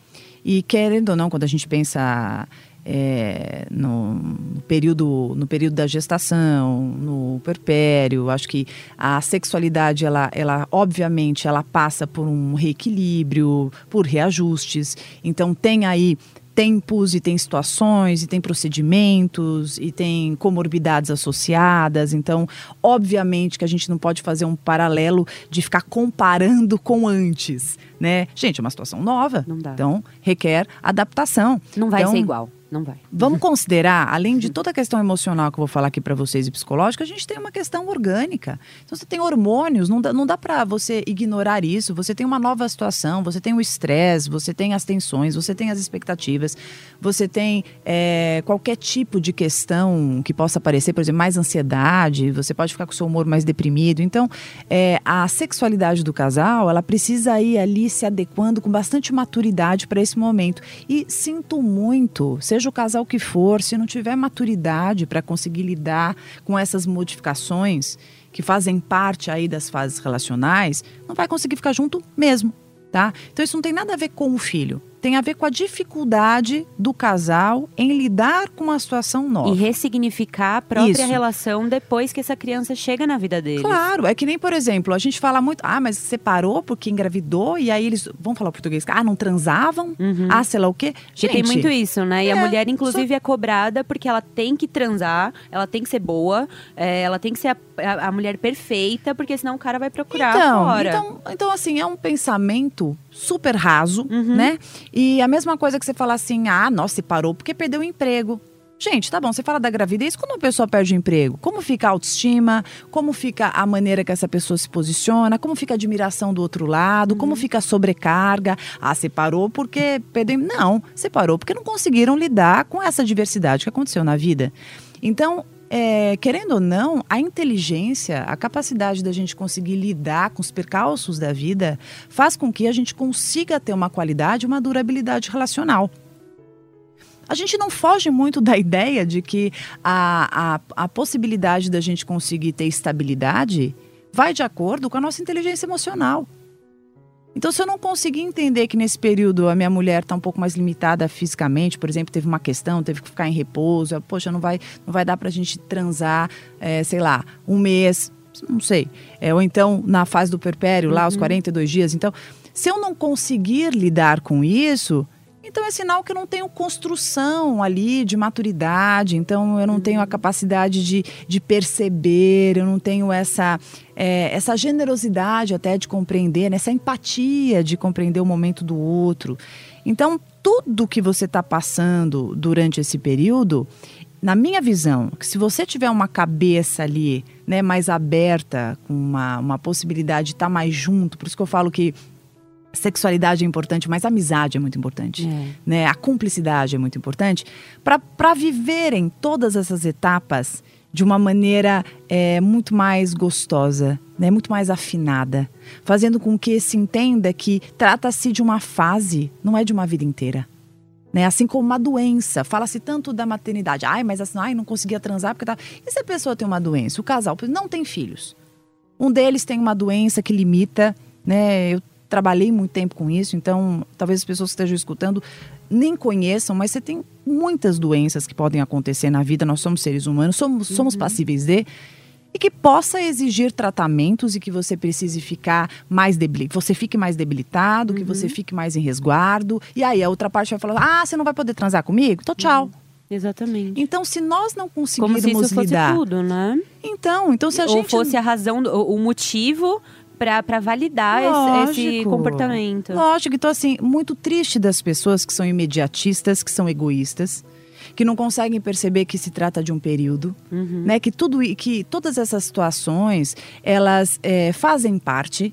E querendo ou não, quando a gente pensa é, no, no período, no período da gestação, no perpério, acho que a sexualidade, ela, ela obviamente, ela passa por um reequilíbrio, por reajustes. Então tem aí tempos e tem situações e tem procedimentos e tem comorbidades associadas. Então, obviamente que a gente não pode fazer um paralelo de ficar comparando com antes, né? Gente, é uma situação nova. Então, requer adaptação. Não vai Então, ser igual. Não vai. Vamos considerar, além de toda a questão emocional que eu vou falar aqui para vocês e psicológica, a gente tem uma questão orgânica. Então você tem hormônios, não dá, não dá para você ignorar isso. Você tem uma nova situação, você tem o estresse, você tem as tensões, você tem as expectativas, você tem é, qualquer tipo de questão que possa aparecer, por exemplo, mais ansiedade, você pode ficar com o seu humor mais deprimido. Então, é, a sexualidade do casal, ela precisa ir ali se adequando com bastante maturidade para esse momento. E sinto muito, seja seja o casal que for, se não tiver maturidade para conseguir lidar com essas modificações que fazem parte aí das fases relacionais, não vai conseguir ficar junto mesmo, tá? Então isso não tem nada a ver com o filho tem a ver com a dificuldade do casal em lidar com uma situação nova. E ressignificar a própria Isso. relação depois que essa criança chega na vida deles. Claro, é que nem, por exemplo, a gente fala muito, ah, mas separou porque engravidou e aí eles, vamos falar português, ah, não transavam? Ah, sei lá o quê? Porque tem muito isso, né? E a É, mulher, inclusive, é cobrada porque ela tem que transar, ela tem que ser boa, é, ela tem que ser a, a- a mulher perfeita, porque senão o cara vai procurar Então, fora. então, então, assim, é um pensamento super raso, Uhum. né? E a mesma coisa que você fala assim, ah, nossa, separou porque perdeu o emprego. Gente, tá bom, você fala da gravidez, quando uma pessoa perde o emprego, como fica a autoestima, como fica a maneira que essa pessoa se posiciona, como fica a admiração do outro lado, Uhum. como fica a sobrecarga. Ah, separou porque perdeu. Não, separou porque não conseguiram lidar com essa diversidade que aconteceu na vida. Então, é, querendo ou não, a inteligência, a capacidade da gente conseguir lidar com os percalços da vida, faz com que a gente consiga ter uma qualidade, uma durabilidade relacional. A gente não foge muito da ideia de que a, a, a possibilidade da gente conseguir ter estabilidade vai de acordo com a nossa inteligência emocional. Então, se eu não conseguir entender que nesse período a minha mulher está um pouco mais limitada fisicamente, por exemplo, teve uma questão, teve que ficar em repouso, poxa, não vai, não vai dar para a gente transar, é, sei lá, um mês, não sei. É, ou então na fase do perpério, lá, os 42 dias. Então, se eu não conseguir lidar com isso, então é sinal que eu não tenho construção ali de maturidade, então eu não tenho a capacidade de, de perceber, eu não tenho essa, é, essa generosidade até de compreender, né? essa empatia de compreender o momento do outro. Então, tudo que você está passando durante esse período, na minha visão, que se você tiver uma cabeça ali né, mais aberta, com uma, uma possibilidade de estar mais junto, por isso que eu falo que sexualidade é importante, mas a amizade é muito importante. É. Né? A cumplicidade é muito importante para viverem todas essas etapas de uma maneira é, muito mais gostosa, né? muito mais afinada, fazendo com que se entenda que trata-se de uma fase, não é de uma vida inteira. Né? Assim como uma doença. Fala-se tanto da maternidade. Ai, mas assim, ai, não conseguia transar porque tá. E se a pessoa tem uma doença? O casal não tem filhos. Um deles tem uma doença que limita, né? Eu trabalhei muito tempo com isso, então talvez as pessoas que estejam escutando nem conheçam, mas você tem muitas doenças que podem acontecer na vida. Nós somos seres humanos, somos, somos passíveis de e que possa exigir tratamentos e que você precise ficar mais debilitado, você fique mais debilitado, que você fique mais em resguardo. E aí a outra parte vai falar: "Ah, você não vai poder transar comigo? Então tchau". Exatamente. Então, se nós não Como conseguirmos se isso fosse lidar, tudo, né? então, então se a Ou gente fosse a razão, o motivo pra validar esse, esse Lógico. comportamento. Lógico, então assim, muito triste das pessoas que são imediatistas, que são egoístas, que não conseguem perceber que se trata de um período, Uhum. né? Que tudo, que todas essas situações elas é, fazem parte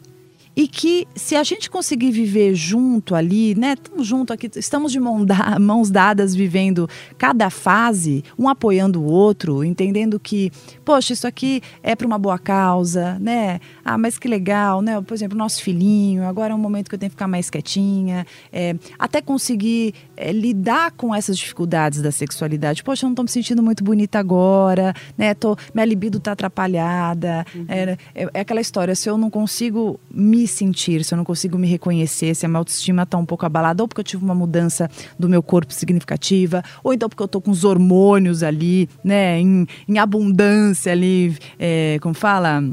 e que se a gente conseguir viver junto ali, né? Estamos junto aqui, estamos de mão da- mãos dadas vivendo cada fase, um apoiando o outro, entendendo que, poxa, isso aqui é para uma boa causa, né? Ah, mas que legal, né? Por exemplo, nosso filhinho, agora é um momento que eu tenho que ficar mais quietinha, é, até conseguir é, lidar com essas dificuldades da sexualidade. Poxa, eu não estou me sentindo muito bonita agora, né? Tô, minha libido tá atrapalhada. É, é, é aquela história, se eu não consigo me sentir, se eu não consigo me reconhecer, se a minha autoestima tá um pouco abalada, ou porque eu tive uma mudança do meu corpo significativa, ou então porque eu tô com os hormônios ali, né, em, em abundância ali, é, como fala?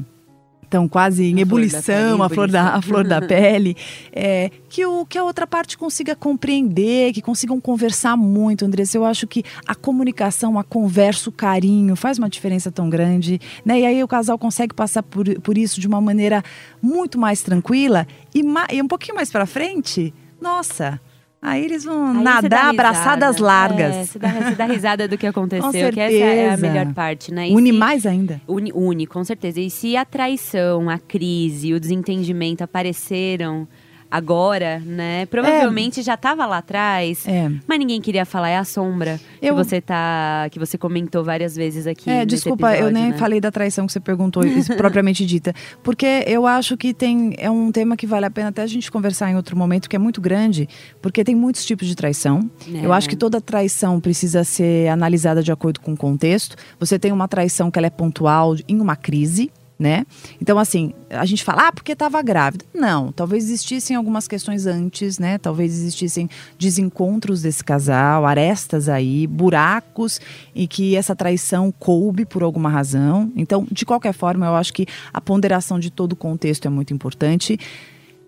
Então, quase em da ebulição, a flor da, a flor da [LAUGHS] pele, é, que, o, que a outra parte consiga compreender, que consigam conversar muito, Andressa. Eu acho que a comunicação, a conversa, o carinho faz uma diferença tão grande, né? E aí o casal consegue passar por, por isso de uma maneira muito mais tranquila e, ma- e um pouquinho mais pra frente, nossa, aí eles vão Aí nadar abraçadas É, largas. você, dá, você dá risada do que [LAUGHS] aconteceu, Com que essa é a melhor parte, né? E Une se- mais ainda. Une, une, com certeza. E se a traição, a crise, o desentendimento apareceram agora, né? Provavelmente já tava lá atrás, É. mas ninguém queria falar. É a sombra Eu- que você tá. que você comentou várias vezes aqui. É, desculpa, eu episódio, nem né? falei da traição que você perguntou, [LAUGHS] propriamente dita. Porque eu acho que tem. É um tema que vale a pena até a gente conversar em outro momento, que é muito grande, porque tem muitos tipos de traição. É. Eu acho que toda traição precisa ser analisada de acordo com o contexto. Você tem uma traição que ela é pontual em uma crise. Né? Então, assim, a gente fala, ah, porque estava grávida. Não, talvez existissem algumas questões antes, né? Talvez existissem desencontros desse casal, arestas aí, buracos e que essa traição coube por alguma razão. Então, de qualquer forma, eu acho que a ponderação de todo o contexto é muito importante.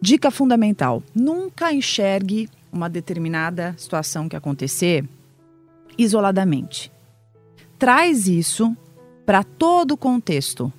Dica fundamental: nunca enxergue uma determinada situação que acontecer isoladamente. Traz isso para todo o contexto.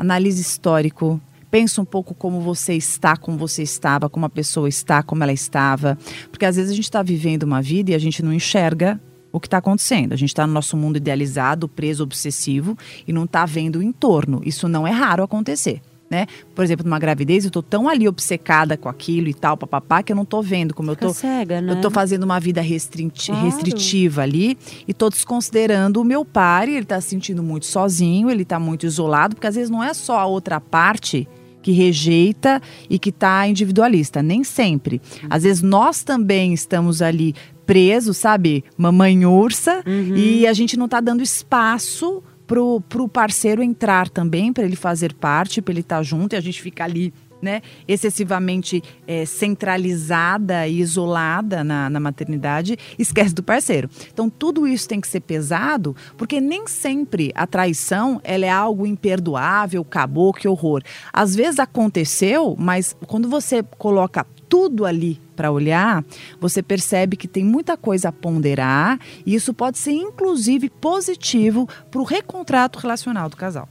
Analise histórico. Pensa um pouco como você está, como você estava, como a pessoa está, como ela estava. Porque às vezes a gente está vivendo uma vida e a gente não enxerga o que está acontecendo. A gente está no nosso mundo idealizado, preso, obsessivo e não está vendo o entorno. Isso não é raro acontecer. Né? Por exemplo, numa gravidez, eu estou tão ali obcecada com aquilo e tal, papapá, que eu não estou vendo como Fica eu tô. cega, né? Eu tô fazendo uma vida restriti- Claro. restritiva ali e tô desconsiderando o meu par ele tá se sentindo muito sozinho, ele tá muito isolado, porque às vezes não é só a outra parte que rejeita e que tá individualista, nem sempre. Às vezes nós também estamos ali presos, sabe? Mamãe ursa e a gente não tá dando espaço pro, pro parceiro entrar também, para ele fazer parte, para ele estar junto e a gente fica ali né, excessivamente é, centralizada e isolada na, na maternidade, esquece do parceiro. Então, tudo isso tem que ser pesado, porque nem sempre a traição ela é algo imperdoável, acabou, que horror. Às vezes aconteceu, mas quando você coloca tudo ali para olhar, você percebe que tem muita coisa a ponderar e isso pode ser, inclusive, positivo para o recontrato relacional do casal.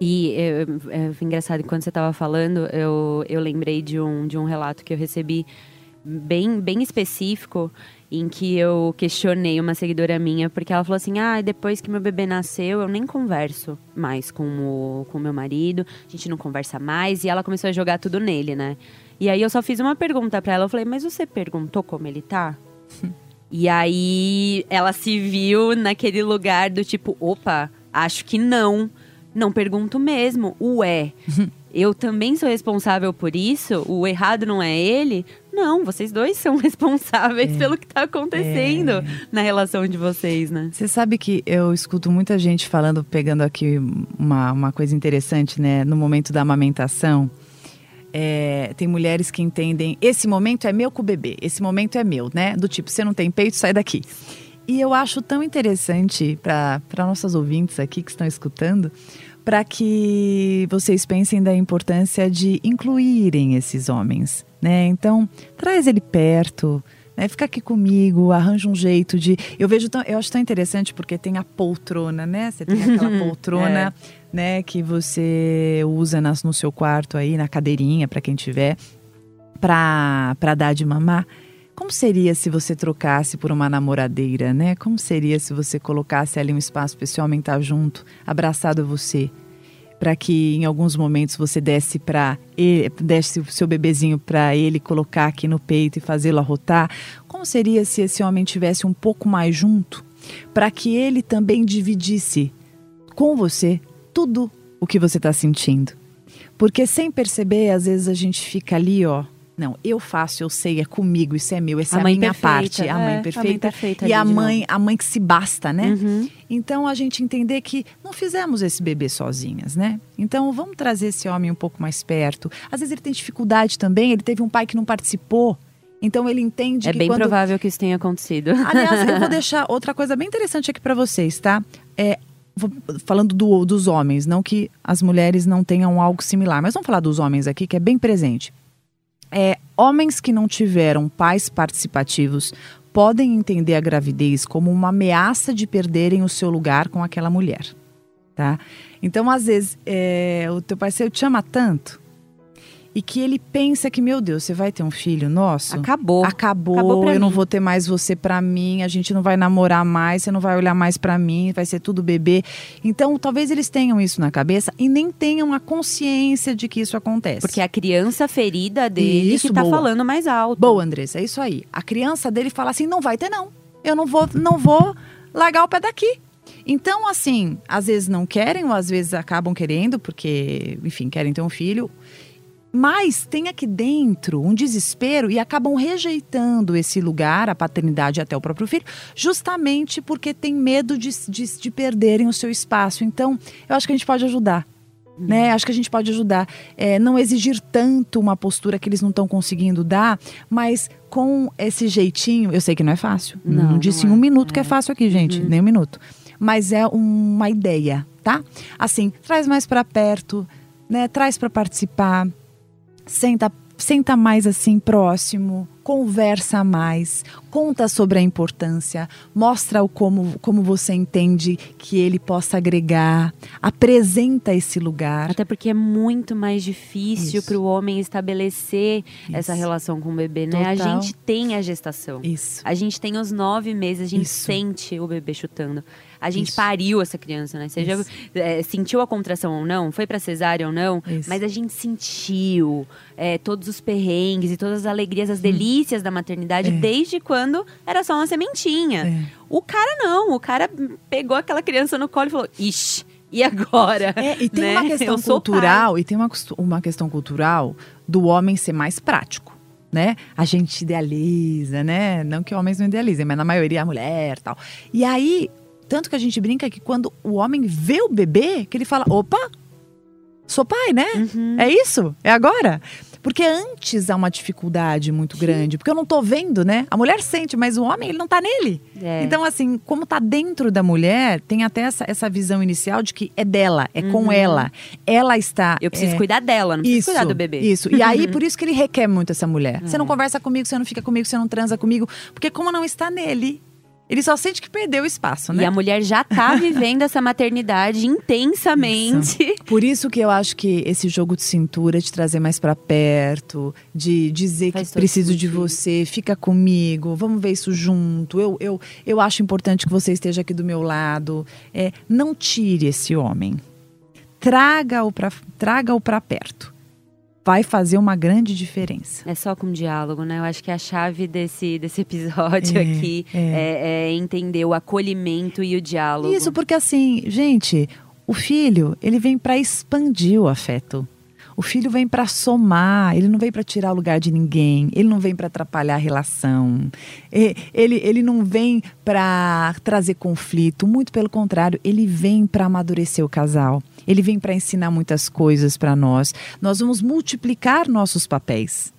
E é, é engraçado, quando você estava falando, eu, eu lembrei de um, de um relato que eu recebi bem, bem específico, em que eu questionei uma seguidora minha, porque ela falou assim: ah, depois que meu bebê nasceu, eu nem converso mais com o com meu marido, a gente não conversa mais, e ela começou a jogar tudo nele, né? E aí eu só fiz uma pergunta para ela, eu falei: mas você perguntou como ele tá? [LAUGHS] E aí ela se viu naquele lugar do tipo, opa, acho que não. Não pergunto mesmo. Ué, [LAUGHS] eu também sou responsável por isso? O errado não é ele? Não, vocês dois são [LAUGHS] responsáveis pelo que tá acontecendo na relação de vocês, né? Você sabe que eu escuto muita gente falando, pegando aqui uma, uma coisa interessante, né? No momento da amamentação, é, tem mulheres que entendem esse momento é meu com o bebê, esse momento é meu, né? Do tipo, você não tem peito, sai daqui. E eu acho tão interessante para nossas ouvintes aqui que estão escutando, para que vocês pensem da importância de incluírem esses homens, né? Então, traz ele perto, né? Fica aqui comigo, arranja um jeito de. Eu vejo tão, eu acho tão interessante porque tem a poltrona, né? Você tem aquela poltrona, né? Que você usa nas, no seu quarto aí, na cadeirinha para quem tiver, para para dar de mamar. Como seria se você trocasse por uma namoradeira, né? Como seria se você colocasse ali um espaço para esse homem estar junto, abraçado a você? Para que em alguns momentos você desse para desse o seu bebezinho para ele colocar aqui no peito e fazê-lo arrotar. Como seria se esse homem tivesse um pouco mais junto, para que ele também dividisse com você tudo o que você está sentindo? Porque sem perceber, às vezes a gente fica ali, ó. Não, eu faço, eu sei, é comigo, isso é meu, essa A é a minha perfeita, parte, a é, a mãe mãe perfeita. perfeita e a mãe, a mãe que se basta, né? Uhum. Então a gente entender que não fizemos esse bebê sozinhas, né? Então vamos trazer esse homem um pouco mais perto. Às vezes ele tem dificuldade também, ele teve um pai que não participou. Então ele entende É que bem quando... provável que isso tenha acontecido. Aliás, eu vou [LAUGHS] deixar outra coisa bem interessante aqui para vocês, tá? É, falando do- dos homens, não que as mulheres não tenham algo similar, mas vamos falar dos homens aqui, que é bem presente. É, homens que não tiveram pais participativos podem entender a gravidez como uma ameaça de perderem o seu lugar com aquela mulher, tá? Então, às vezes, é, o teu parceiro te ama tanto e que ele pensa que, meu Deus, você vai ter um filho nosso? Acabou. Acabou, Acabou eu não mim. vou ter mais você pra mim, a gente não vai namorar mais, você não vai olhar mais pra mim, vai ser tudo bebê. Então, talvez eles tenham isso na cabeça e nem tenham a consciência de que isso acontece. Porque a criança ferida dele Isso, que tá boa. falando mais alto. Boa, Andressa, é isso aí. A criança dele fala assim: não vai ter, não. Eu não vou, não vou largar o pé daqui. Então, assim, às vezes não querem, ou às vezes acabam querendo, porque, enfim, querem ter um filho. Mas tem aqui dentro um desespero e acabam rejeitando esse lugar, a paternidade até o próprio filho, justamente porque tem medo de, de, de perderem o seu espaço. Então, eu acho que a gente pode ajudar. Né? Acho que a gente pode ajudar. É, não exigir tanto uma postura que eles não estão conseguindo dar, mas com esse jeitinho, eu sei que não é fácil. Não, Não, não disse é. em um minuto que é fácil aqui, gente, nem um minuto. Mas é uma ideia, tá? Assim, traz mais para perto, né? Traz para participar, senta, senta mais assim próximo, conversa mais, conta sobre a importância, mostra o como, como você entende que ele possa agregar, apresenta esse lugar. Até porque é muito mais difícil para o homem estabelecer essa Isso. relação com o bebê, né? A Total. gente tem a gestação. Isso. A gente tem os nove meses, a gente Isso. sente o bebê chutando. A gente Isso. pariu essa criança, né? Isso. é, sentiu a contração ou não, foi pra cesárea ou não, Isso. mas a gente sentiu é, todos os perrengues e todas as alegrias, as delícias da maternidade Hum. É. desde quando era só uma sementinha. É. O cara não, o cara pegou aquela criança no colo e falou: Ixi, e agora? É, e tem [LAUGHS] Né? uma questão cultural, e tem uma, uma questão cultural do homem ser mais prático. Né? A gente idealiza, né? Não que homens não idealizem, mas na maioria a mulher tal. E aí, tanto que a gente brinca que quando o homem vê o bebê, que ele fala: opa, sou pai, né? Uhum. É isso? É agora? Porque antes há uma dificuldade muito grande, porque eu não tô vendo, né? A mulher sente, mas o homem, ele não tá nele. É. Então, assim, como tá dentro da mulher, tem até essa, essa visão inicial de que é dela, é com ela. Ela está. Uhum. Eu preciso é, cuidar dela, não preciso isso, cuidar do bebê. Isso. E aí, [LAUGHS] por isso que ele requer muito essa mulher. Você não É. conversa comigo, você não fica comigo, você não transa comigo. Porque como não está nele, ele só sente que perdeu o espaço, né? E a mulher já tá [LAUGHS] vivendo essa maternidade intensamente. Por isso que eu acho que esse jogo de cintura, de trazer mais pra perto, de dizer Faz que preciso de sentido. você, fica comigo, vamos ver isso junto. Eu, eu, eu acho importante que você esteja aqui do meu lado. É, não tire esse homem. Traga-o pra, traga-o pra perto. Vai fazer uma grande diferença. É só com diálogo, né? Eu acho que a chave desse, desse episódio É, aqui é. é. é entender o acolhimento e o diálogo. Isso porque assim, gente, o filho, ele vem para expandir o afeto. O filho vem para somar, ele não vem para tirar o lugar de ninguém, ele não vem para atrapalhar a relação, ele, ele não vem para trazer conflito, muito pelo contrário, ele vem para amadurecer o casal, ele vem para ensinar muitas coisas para nós. Nós vamos multiplicar nossos papéis,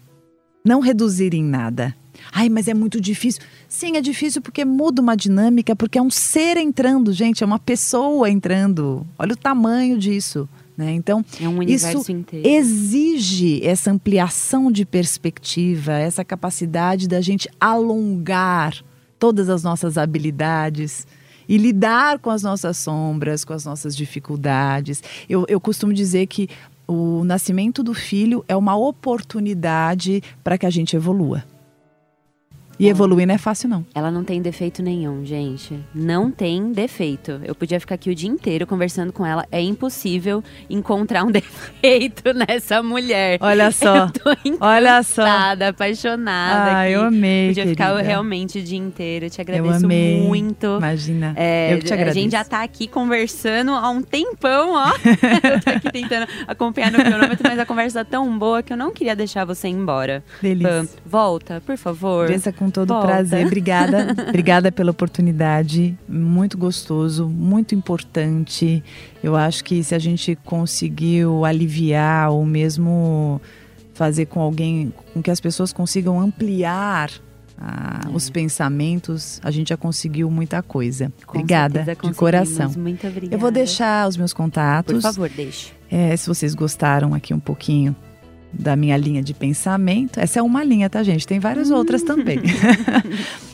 não reduzir em nada. Ai, mas é muito difícil. Sim, é difícil porque muda uma dinâmica, porque é um ser entrando, gente, é uma pessoa entrando. Olha o tamanho disso. Né? Então, É um universo isso inteiro. exige essa ampliação de perspectiva, essa capacidade da gente alongar todas as nossas habilidades e lidar com as nossas sombras, com as nossas dificuldades. Eu, eu costumo dizer que o nascimento do filho é uma oportunidade para que a gente evolua. E evoluir não é fácil, não. Ela não tem defeito nenhum, gente. Não tem defeito. Eu podia ficar aqui o dia inteiro conversando com ela. É impossível encontrar um [LAUGHS] defeito nessa mulher. Olha só. Eu tô [LAUGHS] Olha só. apaixonada. Ah, aqui. eu amei, Podia ficar querida. realmente o dia inteiro. Eu te Eu agradeço amei. muito. Imagina. É, eu que te a agradeço. gente já tá aqui conversando há um tempão, ó. [LAUGHS] eu tô aqui tentando acompanhar no cronômetro, mas a conversa tá tão boa que eu não queria deixar você ir embora. Delícia. Volta, por favor. Vanessa, com todo Volta. prazer. Obrigada. [LAUGHS] Obrigada pela oportunidade. Muito gostoso, muito importante. Eu acho que se a gente conseguiu aliviar ou mesmo fazer com alguém, com que as pessoas consigam ampliar ah, É. os pensamentos, a gente já conseguiu muita coisa. Com obrigada, de coração. Muito obrigada. Eu vou deixar os meus contatos. Por favor, deixe. É, se vocês gostaram aqui um pouquinho da minha linha de pensamento, essa é uma linha, tá, gente? Tem várias outras também. [LAUGHS]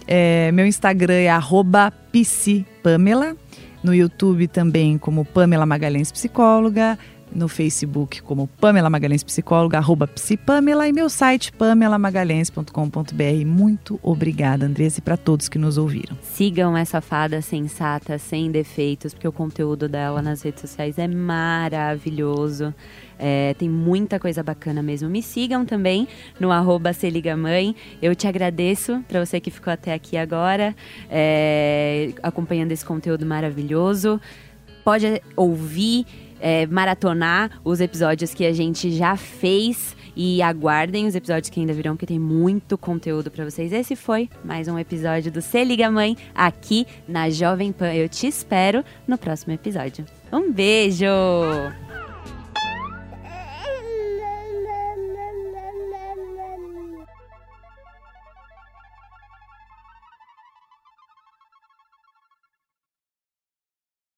É, meu Instagram é arroba psipamela. No YouTube também como Pamela Magalhães Psicóloga. No Facebook como Pamela Magalhães Psicóloga, arroba Psipamela e meu site pamelamagalhães.com.br. Muito obrigada, Andressa, e para todos que nos ouviram. Sigam essa fada sensata, sem defeitos, porque o conteúdo dela nas redes sociais é maravilhoso. É, tem muita coisa bacana mesmo. Me sigam também no arroba Mãe. Eu te agradeço para você que ficou até aqui agora, é, acompanhando esse conteúdo maravilhoso. Pode ouvir, é, maratonar os episódios que a gente já fez e aguardem os episódios que ainda virão, que tem muito conteúdo para vocês. Esse foi mais um episódio do Se Liga Mãe aqui na Jovem Pan. Eu te espero no próximo episódio. Um beijo!